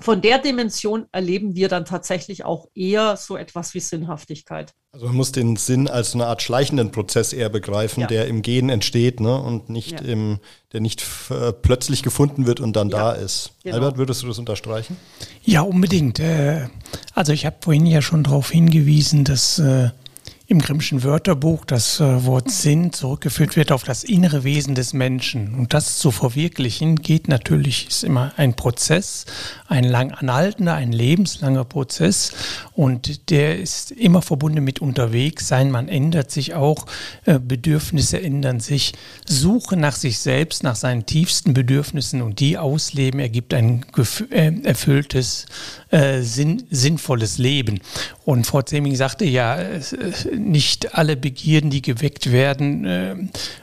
von der Dimension erleben wir dann tatsächlich auch eher so etwas wie Sinnhaftigkeit. Also man muss den Sinn als eine Art schleichenden Prozess eher begreifen, ja. der im Gehen entsteht ne? und nicht ja. im, der nicht äh, plötzlich gefunden wird und dann ja. da ist. Genau. Albert, würdest du das unterstreichen? Ja, unbedingt. Äh, also ich habe vorhin ja schon darauf hingewiesen, dass äh, im Grimmschen Wörterbuch das äh, Wort Sinn zurückgeführt wird auf das innere Wesen des Menschen. Und das zu verwirklichen geht natürlich, ist immer ein Prozess, ein lang anhaltender, ein lebenslanger Prozess. Und der ist immer verbunden mit unterwegs sein. Man ändert sich auch, äh, Bedürfnisse ändern sich. Suche nach sich selbst, nach seinen tiefsten Bedürfnissen und die ausleben, ergibt ein äh, erfülltes, sinn sinnvolles Leben. Und Frau Zeming sagte ja, nicht alle Begierden, die geweckt werden äh,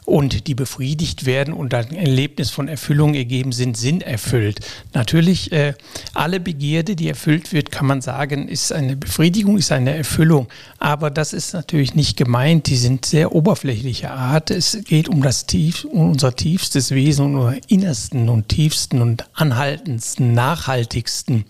und die befriedigt werden und ein Erlebnis von Erfüllung ergeben sind, sind erfüllt. Natürlich, äh, alle Begierde, die erfüllt wird, kann man sagen, ist eine Befriedigung, ist eine Erfüllung. Aber das ist natürlich nicht gemeint. Die sind sehr oberflächlicher Art. Es geht um das Tief, um unser tiefstes Wesen, um unsere innersten und tiefsten und anhaltendsten, nachhaltigsten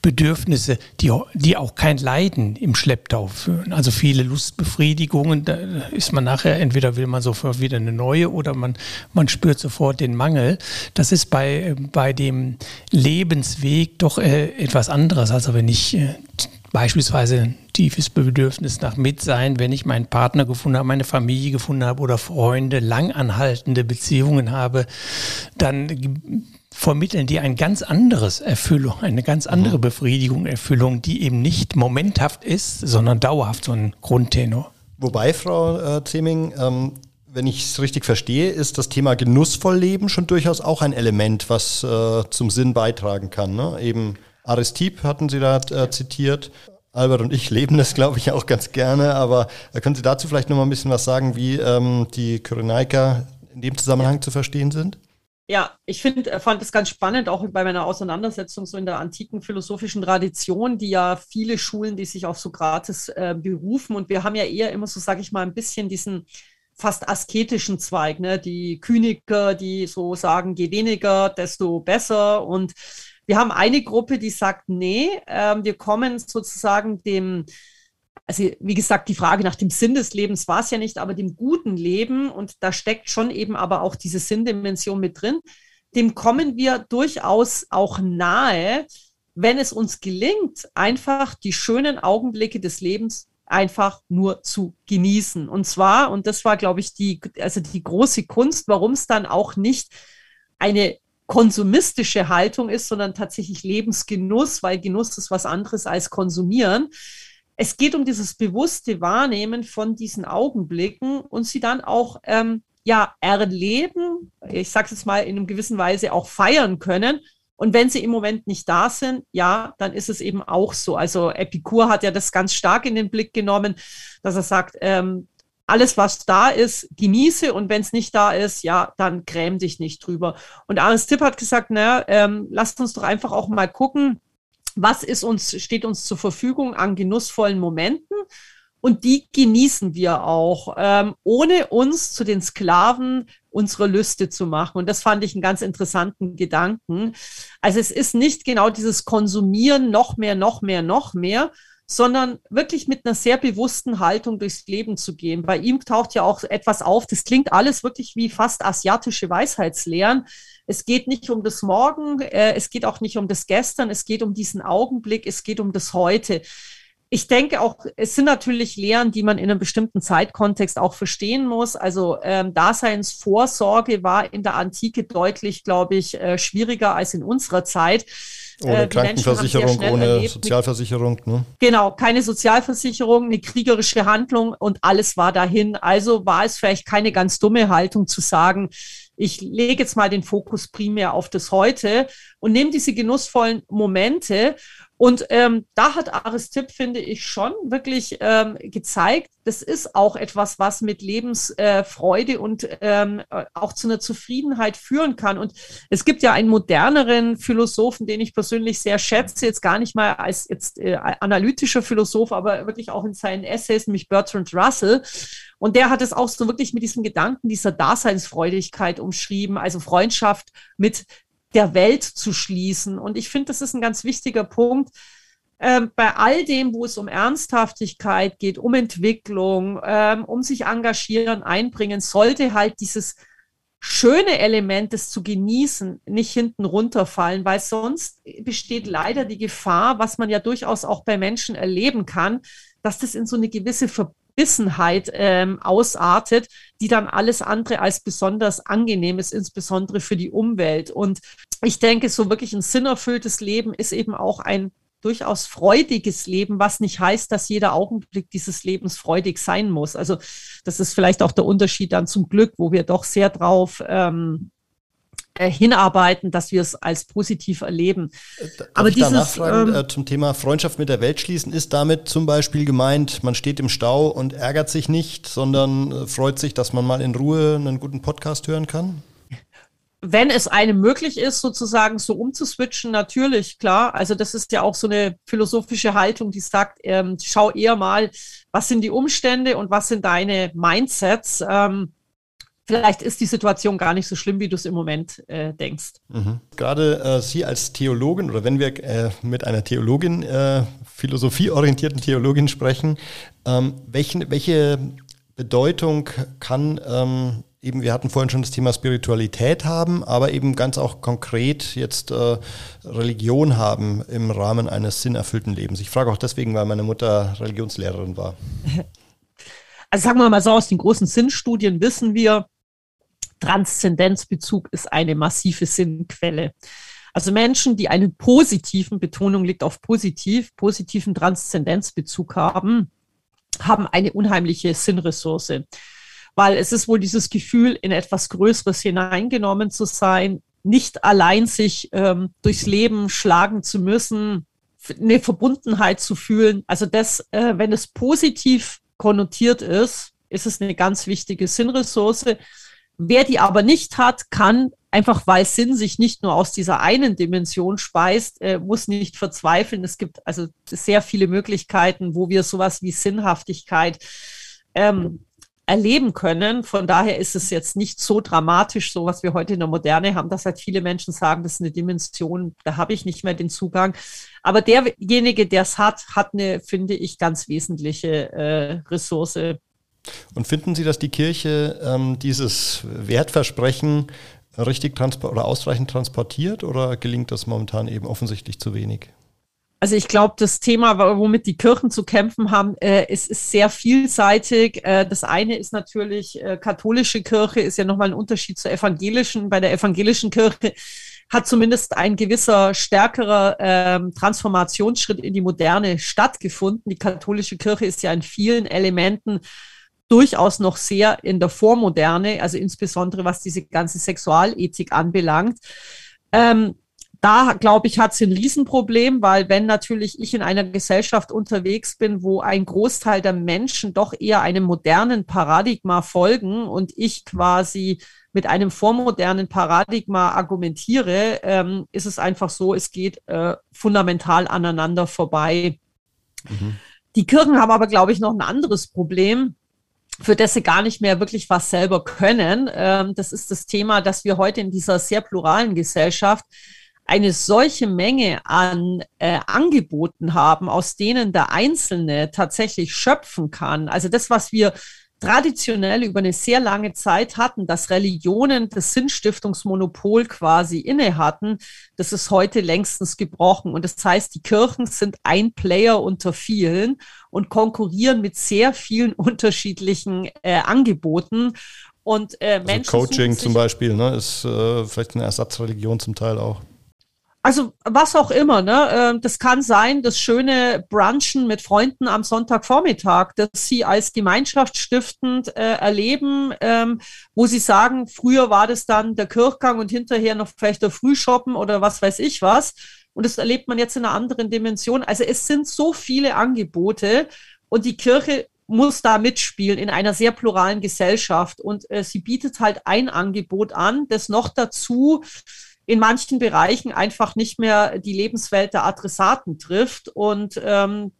Bedürfnisse, die, die auch kein Leiden im Schlepptau führen. Also viele Lust Befriedigungen, da ist man nachher, entweder will man sofort wieder eine neue oder man, man spürt sofort den Mangel. Das ist bei, bei dem Lebensweg doch äh, etwas anderes. Also wenn ich äh, beispielsweise ein tiefes Bedürfnis nach Mitsein, wenn ich meinen Partner gefunden habe, meine Familie gefunden habe oder Freunde, langanhaltende Beziehungen habe, dann vermitteln die ein ganz anderes Erfüllung, eine ganz andere mhm. Befriedigung, Erfüllung, die eben nicht momenthaft ist, sondern dauerhaft, so ein Grundtenor. Wobei, Frau äh, Zeming, ähm, wenn ich es richtig verstehe, ist das Thema genussvoll leben schon durchaus auch ein Element, was äh, zum Sinn beitragen kann. Ne? Eben Aristip hatten Sie da äh, zitiert. Albert und ich leben das, glaube ich, auch ganz gerne. Aber äh, können Sie dazu vielleicht noch mal ein bisschen was sagen, wie ähm, die Kyrenaika in dem Zusammenhang zu verstehen sind? Ja, ich find, äh, fand es ganz spannend, auch bei meiner Auseinandersetzung so in der antiken philosophischen Tradition, die ja viele Schulen, die sich auf Sokrates äh, berufen. Und wir haben ja eher immer so, sage ich mal, ein bisschen diesen fast asketischen Zweig, ne? die Kyniker, die so sagen, je weniger, desto besser. Und wir haben eine Gruppe, die sagt, nee, äh, wir kommen sozusagen dem, also wie gesagt, die Frage nach dem Sinn des Lebens war es ja nicht, aber dem guten Leben, und da steckt schon eben aber auch diese Sinndimension mit drin, dem kommen wir durchaus auch nahe, wenn es uns gelingt, einfach die schönen Augenblicke des Lebens einfach nur zu genießen. Und zwar, und das war, glaube ich, die, also die große Kunst, warum es dann auch nicht eine konsumistische Haltung ist, sondern tatsächlich Lebensgenuss, weil Genuss ist was anderes als konsumieren. Es geht um dieses bewusste Wahrnehmen von diesen Augenblicken und sie dann auch ähm, ja erleben, ich sage es jetzt mal in einer gewissen Weise auch feiern können, und wenn sie im Moment nicht da sind, ja, dann ist es eben auch so. Also Epikur hat ja das ganz stark in den Blick genommen, dass er sagt, ähm, alles, was da ist, genieße und wenn es nicht da ist, ja, dann gräm dich nicht drüber. Und Arnes Tipp hat gesagt, naja, ähm, lasst uns doch einfach auch mal gucken, was ist uns, steht uns zur Verfügung an genussvollen Momenten und die genießen wir auch, ähm, ohne uns zu den Sklaven unserer Lüste zu machen. Und das fand ich einen ganz interessanten Gedanken. Also es ist nicht genau dieses Konsumieren, noch mehr, noch mehr, noch mehr, sondern wirklich mit einer sehr bewussten Haltung durchs Leben zu gehen. Bei ihm taucht ja auch etwas auf, das klingt alles wirklich wie fast asiatische Weisheitslehren. Es geht nicht um das Morgen, äh, es geht auch nicht um das Gestern, es geht um diesen Augenblick, es geht um das Heute ich denke auch, es sind natürlich Lehren, die man in einem bestimmten Zeitkontext auch verstehen muss. Also ähm, Daseinsvorsorge war in der Antike deutlich, glaube ich, äh, schwieriger als in unserer Zeit. Ohne äh, Krankenversicherung, ohne erlebt, Sozialversicherung. Ne? Genau, keine Sozialversicherung, eine kriegerische Handlung und alles war dahin. Also war es vielleicht keine ganz dumme Haltung zu sagen, ich lege jetzt mal den Fokus primär auf das Heute und nehme diese genussvollen Momente und ähm, da hat Aris Tipp, finde ich, schon wirklich ähm, gezeigt, das ist auch etwas, was mit Lebensfreude äh, und ähm, auch zu einer Zufriedenheit führen kann. Und es gibt ja einen moderneren Philosophen, den ich persönlich sehr schätze, jetzt gar nicht mal als jetzt äh, analytischer Philosoph, aber wirklich auch in seinen Essays, nämlich Bertrand Russell. Und der hat es auch so wirklich mit diesem Gedanken dieser Daseinsfreudigkeit umschrieben, also Freundschaft mit der Welt zu schließen. Und ich finde, das ist ein ganz wichtiger Punkt. Ähm, bei all dem, wo es um Ernsthaftigkeit geht, um Entwicklung, ähm, um sich engagieren, einbringen, sollte halt dieses schöne Element, das zu genießen, nicht hinten runterfallen, weil sonst besteht leider die Gefahr, was man ja durchaus auch bei Menschen erleben kann, dass das in so eine gewisse Ver Verbissenheit ähm, ausartet, die dann alles andere als besonders angenehm ist, insbesondere für die Umwelt. Und ich denke, so wirklich ein sinnerfülltes Leben ist eben auch ein durchaus freudiges Leben, was nicht heißt, dass jeder Augenblick dieses Lebens freudig sein muss. Also das ist vielleicht auch der Unterschied dann zum Glück, wo wir doch sehr drauf ähm, äh, hinarbeiten, dass wir es als positiv erleben. Äh, darf Aber ich dieses ähm, äh, zum Thema Freundschaft mit der Welt schließen, ist damit zum Beispiel gemeint, man steht im Stau und ärgert sich nicht, sondern freut sich, dass man mal in Ruhe einen guten Podcast hören kann? wenn es einem möglich ist, sozusagen so umzuswitchen, natürlich, klar. Also das ist ja auch so eine philosophische Haltung, die sagt, ähm, schau eher mal, was sind die Umstände und was sind deine Mindsets. Ähm, vielleicht ist die Situation gar nicht so schlimm, wie du es im Moment äh, denkst. Mhm. Gerade äh, Sie als Theologin oder wenn wir äh, mit einer Theologin, äh, philosophieorientierten Theologin sprechen, ähm, welchen, welche Bedeutung kann ähm, eben, wir hatten vorhin schon das Thema Spiritualität haben, aber eben ganz auch konkret jetzt äh, Religion haben im Rahmen eines sinnerfüllten Lebens. Ich frage auch deswegen, weil meine Mutter Religionslehrerin war. Also sagen wir mal so, aus den großen Sinnstudien wissen wir, Transzendenzbezug ist eine massive Sinnquelle. Also Menschen, die einen positiven, Betonung liegt auf positiv, positiven Transzendenzbezug haben, haben eine unheimliche Sinnressource. Weil es ist wohl dieses Gefühl, in etwas Größeres hineingenommen zu sein, nicht allein sich ähm, durchs Leben schlagen zu müssen, eine Verbundenheit zu fühlen. Also das, äh, wenn es positiv konnotiert ist, ist es eine ganz wichtige Sinnressource. Wer die aber nicht hat, kann einfach weil Sinn sich nicht nur aus dieser einen Dimension speist, äh, muss nicht verzweifeln. Es gibt also sehr viele Möglichkeiten, wo wir sowas wie Sinnhaftigkeit ähm, erleben können. Von daher ist es jetzt nicht so dramatisch, so was wir heute in der Moderne haben, dass halt viele Menschen sagen, das ist eine Dimension, da habe ich nicht mehr den Zugang. Aber derjenige, der es hat, hat eine, finde ich, ganz wesentliche äh, Ressource. Und finden Sie, dass die Kirche ähm, dieses Wertversprechen richtig oder ausreichend transportiert oder gelingt das momentan eben offensichtlich zu wenig? Also ich glaube, das Thema, womit die Kirchen zu kämpfen haben, äh, es ist sehr vielseitig. Äh, das eine ist natürlich, äh, katholische Kirche ist ja nochmal ein Unterschied zur evangelischen. Bei der evangelischen Kirche hat zumindest ein gewisser stärkerer ähm, Transformationsschritt in die Moderne stattgefunden. Die katholische Kirche ist ja in vielen Elementen durchaus noch sehr in der Vormoderne, also insbesondere was diese ganze Sexualethik anbelangt. Ähm, da, glaube ich, hat sie ein Riesenproblem, weil wenn natürlich ich in einer Gesellschaft unterwegs bin, wo ein Großteil der Menschen doch eher einem modernen Paradigma folgen und ich quasi mit einem vormodernen Paradigma argumentiere, ähm, ist es einfach so, es geht äh, fundamental aneinander vorbei. Mhm. Die Kirchen haben aber, glaube ich, noch ein anderes Problem für das sie gar nicht mehr wirklich was selber können. Ähm, das ist das Thema, dass wir heute in dieser sehr pluralen Gesellschaft eine solche Menge an äh, Angeboten haben, aus denen der Einzelne tatsächlich schöpfen kann. Also das, was wir traditionell über eine sehr lange Zeit hatten, dass Religionen das Sinnstiftungsmonopol quasi inne hatten, das ist heute längstens gebrochen. Und das heißt, die Kirchen sind ein Player unter vielen und konkurrieren mit sehr vielen unterschiedlichen äh, Angeboten. Und äh, also Menschen. Coaching zum Beispiel, ne, ist äh, vielleicht eine Ersatzreligion zum Teil auch. Also was auch immer, ne? Ähm, das kann sein, das schöne Brunchen mit Freunden am Sonntagvormittag, das sie als gemeinschaftsstiftend äh, erleben, ähm, wo sie sagen, früher war das dann der Kirchgang und hinterher noch vielleicht der Frühshoppen oder was weiß ich was. Und das erlebt man jetzt in einer anderen Dimension. Also es sind so viele Angebote und die Kirche muss da mitspielen in einer sehr pluralen Gesellschaft. Und äh, sie bietet halt ein Angebot an, das noch dazu in manchen Bereichen einfach nicht mehr die Lebenswelt der Adressaten trifft. Und ähm,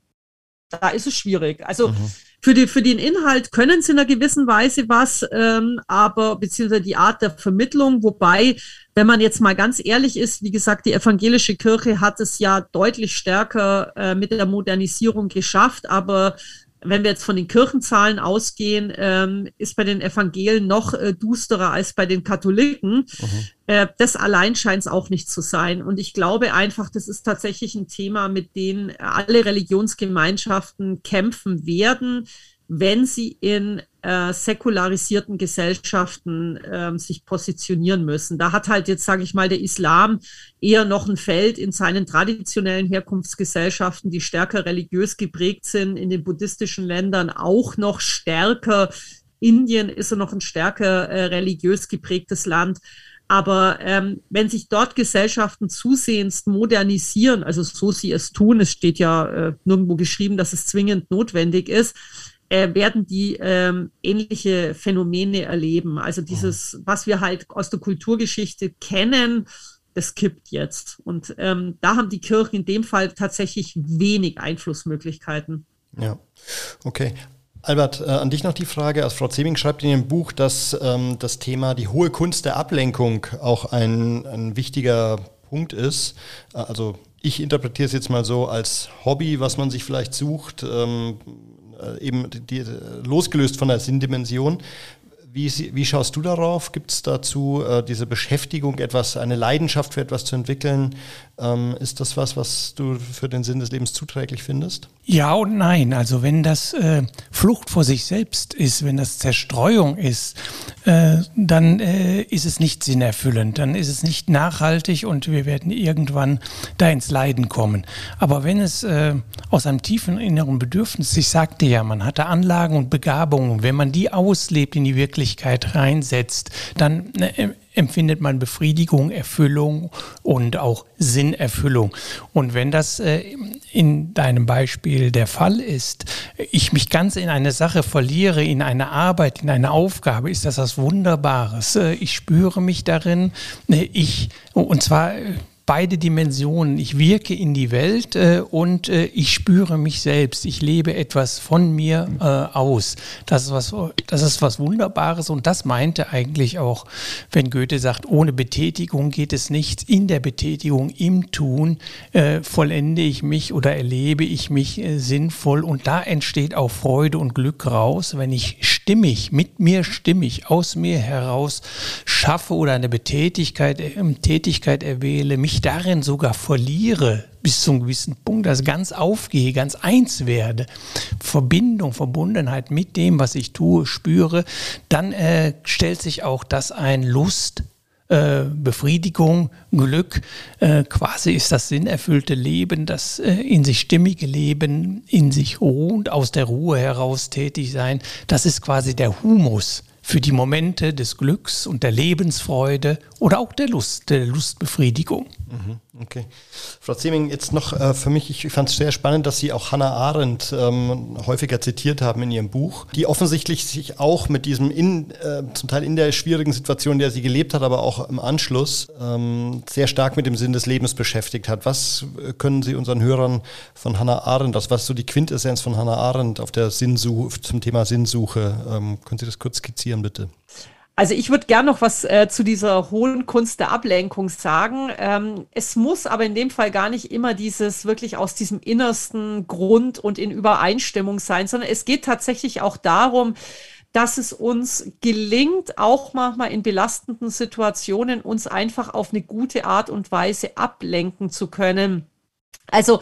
da ist es schwierig. Also mhm. Für, die, für den Inhalt können sie in einer gewissen Weise was, ähm, aber beziehungsweise die Art der Vermittlung, wobei, wenn man jetzt mal ganz ehrlich ist, wie gesagt, die evangelische Kirche hat es ja deutlich stärker äh, mit der Modernisierung geschafft, aber wenn wir jetzt von den Kirchenzahlen ausgehen, ähm, ist bei den Evangelien noch äh, dusterer als bei den Katholiken. Mhm. Äh, das allein scheint es auch nicht zu sein. Und ich glaube einfach, das ist tatsächlich ein Thema, mit dem alle Religionsgemeinschaften kämpfen werden, wenn sie in äh, säkularisierten Gesellschaften äh, sich positionieren müssen. Da hat halt jetzt, sage ich mal, der Islam eher noch ein Feld in seinen traditionellen Herkunftsgesellschaften, die stärker religiös geprägt sind, in den buddhistischen Ländern auch noch stärker. Indien ist ja noch ein stärker äh, religiös geprägtes Land. Aber ähm, wenn sich dort Gesellschaften zusehends modernisieren, also so sie es tun, es steht ja äh, nirgendwo geschrieben, dass es zwingend notwendig ist, äh, werden die ähm, ähnliche Phänomene erleben. Also dieses, was wir halt aus der Kulturgeschichte kennen, das kippt jetzt. Und ähm, da haben die Kirchen in dem Fall tatsächlich wenig Einflussmöglichkeiten. Ja, okay. Albert, äh, an dich noch die Frage. Also Frau Zeming schreibt in ihrem Buch, dass ähm, das Thema die hohe Kunst der Ablenkung auch ein, ein wichtiger Punkt ist. Äh, also ich interpretiere es jetzt mal so als Hobby, was man sich vielleicht sucht. Ähm, äh, eben die, losgelöst von der Sinndimension. Wie, wie schaust du darauf? Gibt es dazu äh, diese Beschäftigung, etwas, eine Leidenschaft für etwas zu entwickeln? Ähm, ist das was, was du für den Sinn des Lebens zuträglich findest? Ja und nein. Also wenn das äh, Flucht vor sich selbst ist, wenn das Zerstreuung ist, äh, dann äh, ist es nicht sinnerfüllend, dann ist es nicht nachhaltig und wir werden irgendwann da ins Leiden kommen. Aber wenn es äh, aus einem tiefen inneren Bedürfnis, ich sagte ja, man hatte Anlagen und Begabungen, wenn man die auslebt, in die Wirklichkeit reinsetzt, dann äh, empfindet man Befriedigung, Erfüllung und auch Sinnerfüllung. Und wenn das äh, in deinem Beispiel der Fall ist, ich mich ganz in eine Sache verliere, in eine Arbeit, in eine Aufgabe, ist das was Wunderbares. Äh, ich spüre mich darin, äh, ich, und zwar beide Dimensionen. Ich wirke in die Welt äh, und äh, ich spüre mich selbst. Ich lebe etwas von mir äh, aus. Das ist, was, das ist was Wunderbares und das meinte eigentlich auch, wenn Goethe sagt, ohne Betätigung geht es nichts. In der Betätigung, im Tun äh, vollende ich mich oder erlebe ich mich äh, sinnvoll und da entsteht auch Freude und Glück raus, wenn ich stimmig, mit mir stimmig, aus mir heraus schaffe oder eine Betätigkeit, äh, Tätigkeit erwähle, mich darin sogar verliere, bis zu einem gewissen Punkt, also ganz aufgehe, ganz eins werde, Verbindung, Verbundenheit mit dem, was ich tue, spüre, dann äh, stellt sich auch das ein Lust, äh, Befriedigung, Glück, äh, quasi ist das sinnerfüllte Leben, das äh, in sich stimmige Leben, in sich ruhend, aus der Ruhe heraus tätig sein, das ist quasi der Humus für die Momente des Glücks und der Lebensfreude oder auch der Lust, der Lustbefriedigung. Mhm, okay. Frau Zeming, jetzt noch äh, für mich, ich fand es sehr spannend, dass Sie auch Hannah Arendt ähm, häufiger zitiert haben in Ihrem Buch, die offensichtlich sich auch mit diesem, in, äh, zum Teil in der schwierigen Situation, in der sie gelebt hat, aber auch im Anschluss, ähm, sehr stark mit dem Sinn des Lebens beschäftigt hat. Was äh, können Sie unseren Hörern von Hannah Arendt, das was so die Quintessenz von Hannah Arendt auf der Sinnsuche, zum Thema Sinnsuche, ähm, können Sie das kurz skizzieren, bitte? Also ich würde gern noch was äh, zu dieser hohen Kunst der Ablenkung sagen. Ähm, es muss aber in dem Fall gar nicht immer dieses wirklich aus diesem innersten Grund und in Übereinstimmung sein, sondern es geht tatsächlich auch darum, dass es uns gelingt, auch manchmal in belastenden Situationen uns einfach auf eine gute Art und Weise ablenken zu können. Also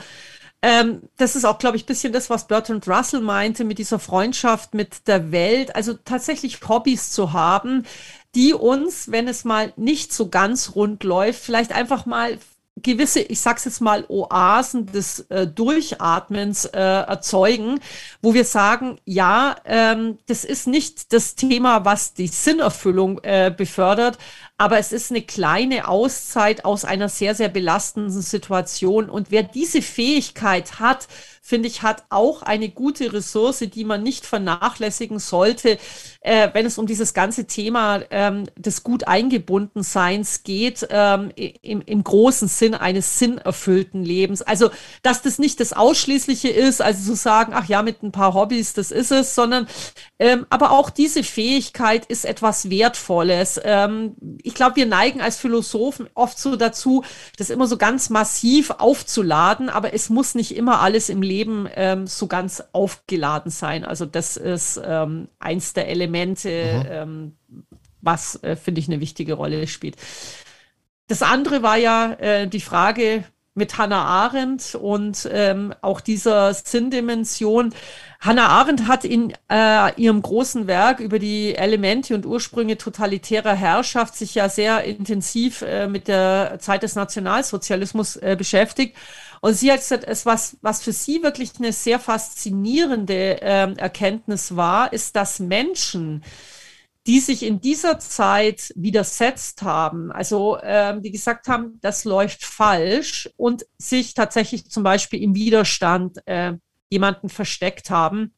ähm, das ist auch, glaube ich, bisschen das, was Bertrand Russell meinte mit dieser Freundschaft mit der Welt. Also tatsächlich Hobbys zu haben, die uns, wenn es mal nicht so ganz rund läuft, vielleicht einfach mal gewisse, ich sag's jetzt mal, Oasen des äh, Durchatmens äh, erzeugen, wo wir sagen, ja, ähm, das ist nicht das Thema, was die Sinnerfüllung äh, befördert, aber es ist eine kleine Auszeit aus einer sehr, sehr belastenden Situation. Und wer diese Fähigkeit hat, finde ich, hat auch eine gute Ressource, die man nicht vernachlässigen sollte, äh, wenn es um dieses ganze Thema ähm, des gut eingebunden Seins geht, ähm, im, im großen Sinn eines sinnerfüllten Lebens. Also, dass das nicht das Ausschließliche ist, also zu sagen, ach ja, mit ein paar Hobbys, das ist es, sondern ähm, aber auch diese Fähigkeit ist etwas Wertvolles. Ähm, ich glaube, wir neigen als Philosophen oft so dazu, das immer so ganz massiv aufzuladen, aber es muss nicht immer alles im Leben Leben ähm, so ganz aufgeladen sein. Also das ist ähm, eins der Elemente, mhm. ähm, was, äh, finde ich, eine wichtige Rolle spielt. Das andere war ja äh, die Frage mit Hannah Arendt und ähm, auch dieser Sinndimension. Hannah Arendt hat in äh, ihrem großen Werk über die Elemente und Ursprünge totalitärer Herrschaft sich ja sehr intensiv äh, mit der Zeit des Nationalsozialismus äh, beschäftigt und sie hat gesagt, es was, was für sie wirklich eine sehr faszinierende ähm, Erkenntnis war, ist, dass Menschen, die sich in dieser Zeit widersetzt haben, also ähm, die gesagt haben, das läuft falsch und sich tatsächlich zum Beispiel im Widerstand äh, jemanden versteckt haben,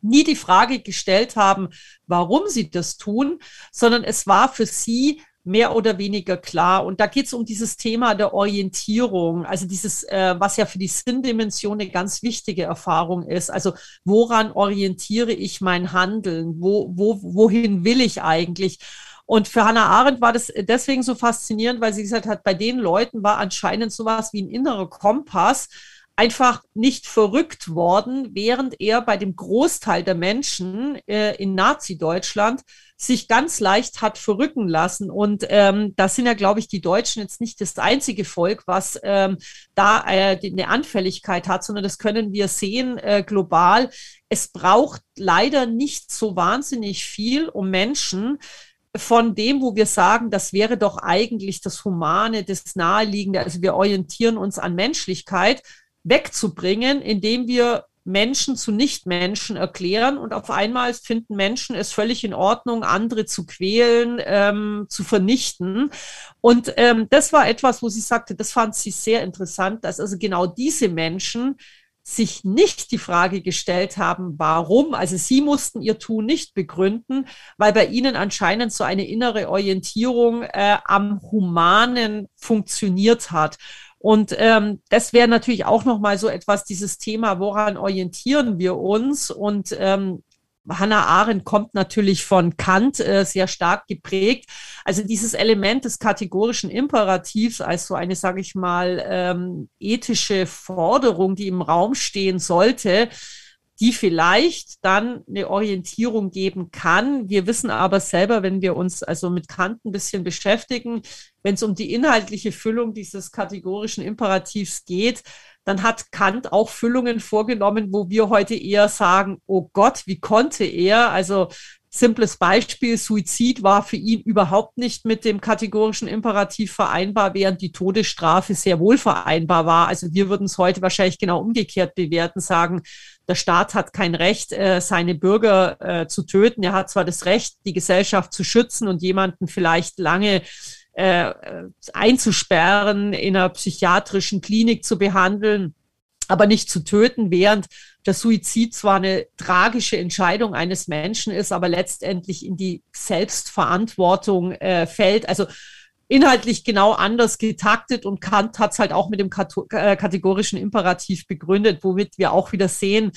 nie die Frage gestellt haben, warum sie das tun, sondern es war für sie mehr oder weniger klar. Und da geht es um dieses Thema der Orientierung, also dieses, äh, was ja für die Sinndimension eine ganz wichtige Erfahrung ist. Also woran orientiere ich mein Handeln? Wo, wo, wohin will ich eigentlich? Und für Hannah Arendt war das deswegen so faszinierend, weil sie gesagt hat, bei den Leuten war anscheinend sowas wie ein innerer Kompass einfach nicht verrückt worden, während er bei dem Großteil der Menschen äh, in Nazi-Deutschland sich ganz leicht hat verrücken lassen. Und ähm, da sind ja, glaube ich, die Deutschen jetzt nicht das einzige Volk, was ähm, da äh, eine Anfälligkeit hat, sondern das können wir sehen äh, global. Es braucht leider nicht so wahnsinnig viel, um Menschen, von dem, wo wir sagen, das wäre doch eigentlich das Humane, das Naheliegende. Also wir orientieren uns an Menschlichkeit wegzubringen, indem wir Menschen zu Nichtmenschen erklären und auf einmal finden Menschen es völlig in Ordnung, andere zu quälen, ähm, zu vernichten. Und ähm, das war etwas, wo sie sagte, das fand sie sehr interessant, dass also genau diese Menschen sich nicht die Frage gestellt haben, warum. Also sie mussten ihr Tun nicht begründen, weil bei ihnen anscheinend so eine innere Orientierung äh, am Humanen funktioniert hat. Und ähm, das wäre natürlich auch nochmal so etwas, dieses Thema, woran orientieren wir uns? Und ähm, Hannah Arendt kommt natürlich von Kant äh, sehr stark geprägt. Also dieses Element des kategorischen Imperativs als so eine, sage ich mal, ähm, ethische Forderung, die im Raum stehen sollte, die vielleicht dann eine Orientierung geben kann. Wir wissen aber selber, wenn wir uns also mit Kant ein bisschen beschäftigen, wenn es um die inhaltliche Füllung dieses kategorischen Imperativs geht, dann hat Kant auch Füllungen vorgenommen, wo wir heute eher sagen, oh Gott, wie konnte er? Also simples Beispiel, Suizid war für ihn überhaupt nicht mit dem kategorischen Imperativ vereinbar, während die Todesstrafe sehr wohl vereinbar war. Also wir würden es heute wahrscheinlich genau umgekehrt bewerten, sagen, der Staat hat kein Recht, äh, seine Bürger äh, zu töten. Er hat zwar das Recht, die Gesellschaft zu schützen und jemanden vielleicht lange äh, einzusperren, in einer psychiatrischen Klinik zu behandeln, aber nicht zu töten, während der Suizid zwar eine tragische Entscheidung eines Menschen ist, aber letztendlich in die Selbstverantwortung fällt. Also inhaltlich genau anders getaktet und Kant hat es halt auch mit dem äh, kategorischen Imperativ begründet, womit wir auch wieder sehen,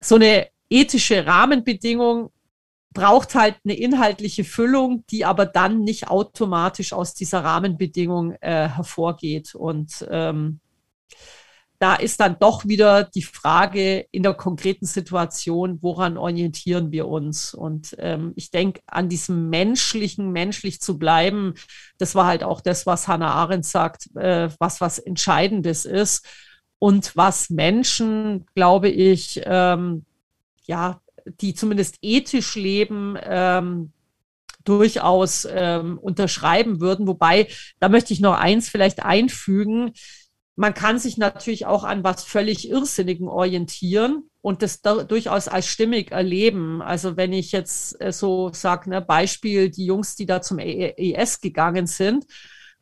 so eine ethische Rahmenbedingung braucht halt eine inhaltliche Füllung, die aber dann nicht automatisch aus dieser Rahmenbedingung äh, hervorgeht. Und ähm, da ist dann doch wieder die Frage in der konkreten Situation, woran orientieren wir uns? Und ähm, ich denke, an diesem menschlichen, menschlich zu bleiben, das war halt auch das, was Hannah Arendt sagt, äh, was was Entscheidendes ist. Und was Menschen, glaube ich, ähm, ja, die zumindest ethisch leben, ähm, durchaus ähm, unterschreiben würden. Wobei, da möchte ich noch eins vielleicht einfügen. Man kann sich natürlich auch an was völlig Irrsinnigen orientieren und das da, durchaus als stimmig erleben. Also wenn ich jetzt äh, so sage, ne, Beispiel, die Jungs, die da zum ES e gegangen sind,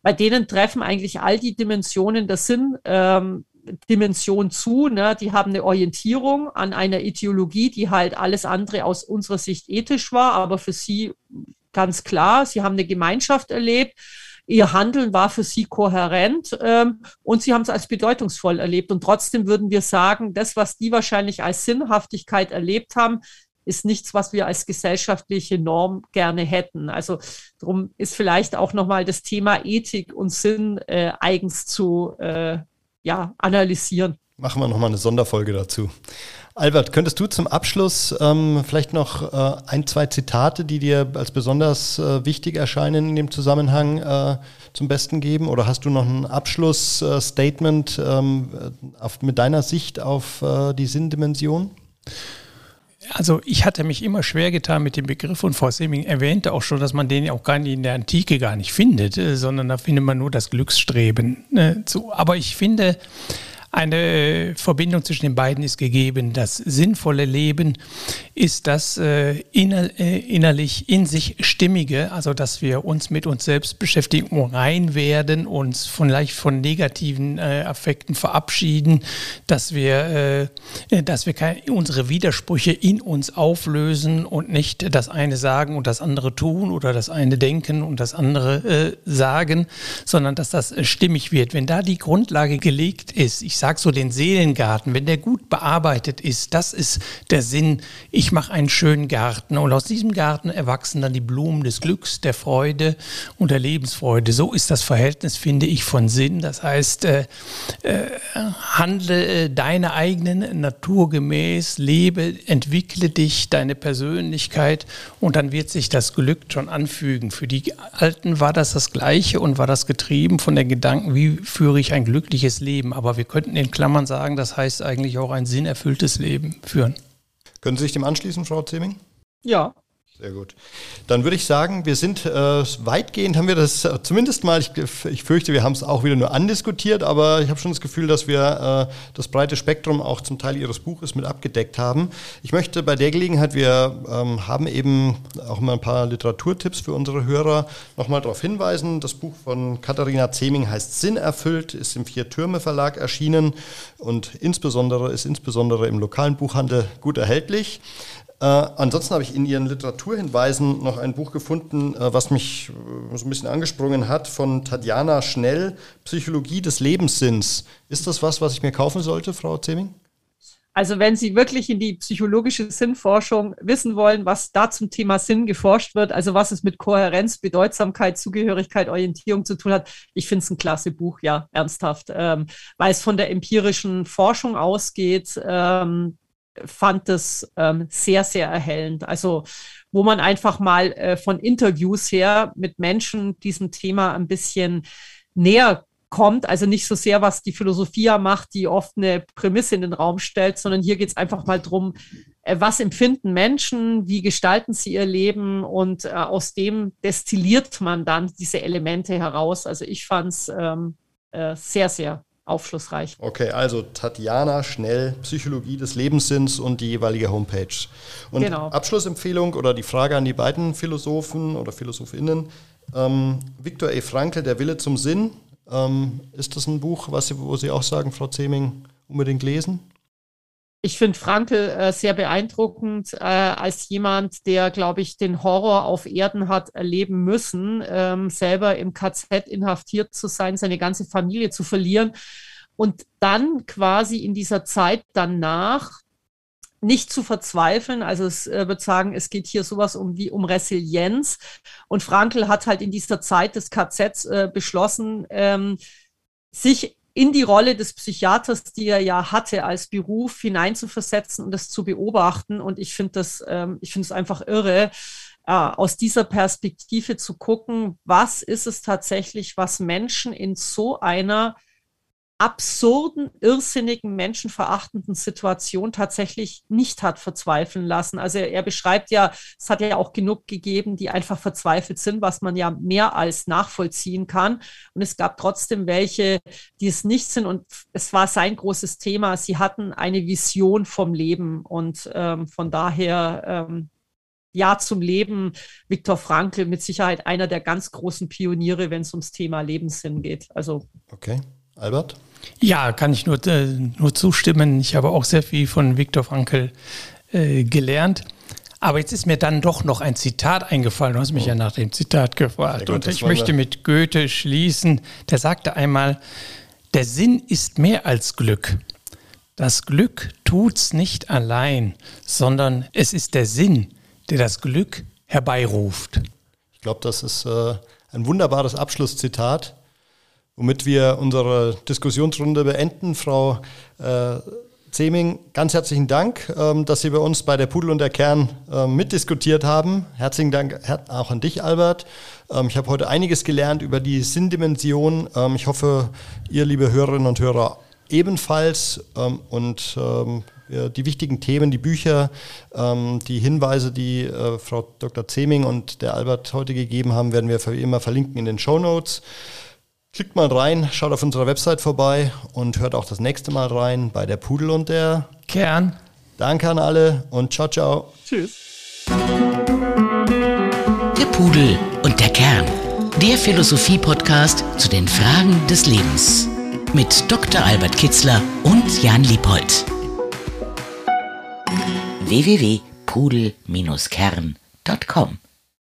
bei denen treffen eigentlich all die Dimensionen der Sinn, ähm, Dimension zu. Ne? Die haben eine Orientierung an einer Ideologie, die halt alles andere aus unserer Sicht ethisch war, aber für sie ganz klar, sie haben eine Gemeinschaft erlebt. Ihr Handeln war für sie kohärent ähm, und sie haben es als bedeutungsvoll erlebt. Und trotzdem würden wir sagen, das, was die wahrscheinlich als Sinnhaftigkeit erlebt haben, ist nichts, was wir als gesellschaftliche Norm gerne hätten. Also darum ist vielleicht auch nochmal das Thema Ethik und Sinn äh, eigens zu äh, ja, analysieren. Machen wir nochmal eine Sonderfolge dazu. Albert, könntest du zum Abschluss ähm, vielleicht noch äh, ein, zwei Zitate, die dir als besonders äh, wichtig erscheinen in dem Zusammenhang äh, zum Besten geben? Oder hast du noch ein Abschlussstatement ähm, mit deiner Sicht auf äh, die Sinndimension? Also ich hatte mich immer schwer getan mit dem Begriff und Frau Seming erwähnte auch schon, dass man den auch gar nicht in der Antike gar nicht findet, äh, sondern da findet man nur das Glücksstreben. Ne, Aber ich finde, eine Verbindung zwischen den beiden ist gegeben. Das sinnvolle Leben ist das äh, inner, äh, innerlich in sich stimmige, also dass wir uns mit uns selbst beschäftigen, rein werden, uns vielleicht von negativen äh, Affekten verabschieden, dass wir, äh, dass wir unsere Widersprüche in uns auflösen und nicht das eine sagen und das andere tun oder das eine denken und das andere äh, sagen, sondern dass das stimmig wird. Wenn da die Grundlage gelegt ist, ich sage sag so den Seelengarten, wenn der gut bearbeitet ist, das ist der Sinn. Ich mache einen schönen Garten und aus diesem Garten erwachsen dann die Blumen des Glücks, der Freude und der Lebensfreude. So ist das Verhältnis, finde ich, von Sinn. Das heißt, äh, äh, handle äh, deine eigenen naturgemäß, lebe, entwickle dich, deine Persönlichkeit und dann wird sich das Glück schon anfügen. Für die Alten war das das Gleiche und war das getrieben von den Gedanken, wie führe ich ein glückliches Leben. Aber wir könnten in Klammern sagen, das heißt eigentlich auch ein sinnerfülltes Leben führen. Können Sie sich dem anschließen, Frau Zeming? Ja, Sehr gut. Dann würde ich sagen, wir sind äh, weitgehend, haben wir das äh, zumindest mal, ich, ich fürchte, wir haben es auch wieder nur andiskutiert, aber ich habe schon das Gefühl, dass wir äh, das breite Spektrum auch zum Teil Ihres Buches mit abgedeckt haben. Ich möchte bei der Gelegenheit, wir ähm, haben eben auch mal ein paar Literaturtipps für unsere Hörer, nochmal darauf hinweisen. Das Buch von Katharina Zeming heißt Sinn erfüllt, ist im Vier-Türme Verlag erschienen und insbesondere ist insbesondere im lokalen Buchhandel gut erhältlich. Äh, ansonsten habe ich in Ihren Literaturhinweisen noch ein Buch gefunden, äh, was mich äh, so ein bisschen angesprungen hat, von Tatjana Schnell, Psychologie des Lebenssinns. Ist das was, was ich mir kaufen sollte, Frau Zeming? Also wenn Sie wirklich in die psychologische Sinnforschung wissen wollen, was da zum Thema Sinn geforscht wird, also was es mit Kohärenz, Bedeutsamkeit, Zugehörigkeit, Orientierung zu tun hat, ich finde es ein klasse Buch, ja, ernsthaft, ähm, weil es von der empirischen Forschung ausgeht. Ähm, fand es ähm, sehr, sehr erhellend. Also wo man einfach mal äh, von Interviews her mit Menschen diesem Thema ein bisschen näher kommt. Also nicht so sehr, was die Philosophie macht, die oft eine Prämisse in den Raum stellt, sondern hier geht es einfach mal drum, äh, was empfinden Menschen, wie gestalten sie ihr Leben und äh, aus dem destilliert man dann diese Elemente heraus. Also ich fand es ähm, äh, sehr, sehr aufschlussreich. Okay, also Tatjana Schnell, Psychologie des Lebenssinns und die jeweilige Homepage. Und genau. Abschlussempfehlung oder die Frage an die beiden Philosophen oder Philosophinnen. Ähm, Viktor E. Frankl, Der Wille zum Sinn. Ähm, ist das ein Buch, was Sie, wo Sie auch sagen, Frau Zeming, unbedingt lesen? Ich finde Frankel äh, sehr beeindruckend äh, als jemand, der, glaube ich, den Horror auf Erden hat erleben müssen, ähm, selber im KZ inhaftiert zu sein, seine ganze Familie zu verlieren und dann quasi in dieser Zeit danach nicht zu verzweifeln. Also es äh, würde sagen, es geht hier sowas um wie um Resilienz. Und Frankel hat halt in dieser Zeit des KZs äh, beschlossen, ähm, sich in die Rolle des Psychiaters, die er ja hatte als Beruf, hineinzuversetzen und das zu beobachten. Und ich finde das, ähm, ich finde es einfach irre, äh, aus dieser Perspektive zu gucken, was ist es tatsächlich, was Menschen in so einer absurden, irrsinnigen, menschenverachtenden Situation tatsächlich nicht hat verzweifeln lassen. Also er, beschreibt ja, es hat ja auch genug gegeben, die einfach verzweifelt sind, was man ja mehr als nachvollziehen kann. Und es gab trotzdem welche, die es nicht sind. Und es war sein großes Thema. Sie hatten eine Vision vom Leben. Und ähm, von daher, ähm, ja zum Leben. Viktor Frankl mit Sicherheit einer der ganz großen Pioniere, wenn es ums Thema Lebenssinn geht. Also okay. Albert? Ja, kann ich nur, äh, nur zustimmen. Ich habe auch sehr viel von Viktor Frankl äh, gelernt. Aber jetzt ist mir dann doch noch ein Zitat eingefallen. Du hast mich oh. ja nach dem Zitat gefragt. Gut, Und ich möchte mit Goethe schließen. Der sagte einmal, der Sinn ist mehr als Glück. Das Glück tut's nicht allein, sondern es ist der Sinn, der das Glück herbeiruft. Ich glaube, das ist äh, ein wunderbares Abschlusszitat womit wir unsere Diskussionsrunde beenden. Frau äh, Zeming, ganz herzlichen Dank, ähm, dass Sie bei uns bei der Pudel und der Kern äh, mitdiskutiert haben. Herzlichen Dank auch an dich, Albert. Ähm, ich habe heute einiges gelernt über die Sinndimension. Ähm, ich hoffe, ihr, liebe Hörerinnen und Hörer, ebenfalls. Ähm, und ähm, die wichtigen Themen, die Bücher, ähm, die Hinweise, die äh, Frau Dr. Zeming und der Albert heute gegeben haben, werden wir wie immer verlinken in den Show Notes. Klickt mal rein, schaut auf unserer Website vorbei und hört auch das nächste Mal rein bei der Pudel und der Kern. Danke an alle und ciao, ciao. Tschüss. Der Pudel und der Kern. Der Philosophie-Podcast zu den Fragen des Lebens. Mit Dr. Albert Kitzler und Jan Liebold. www.pudel-kern.com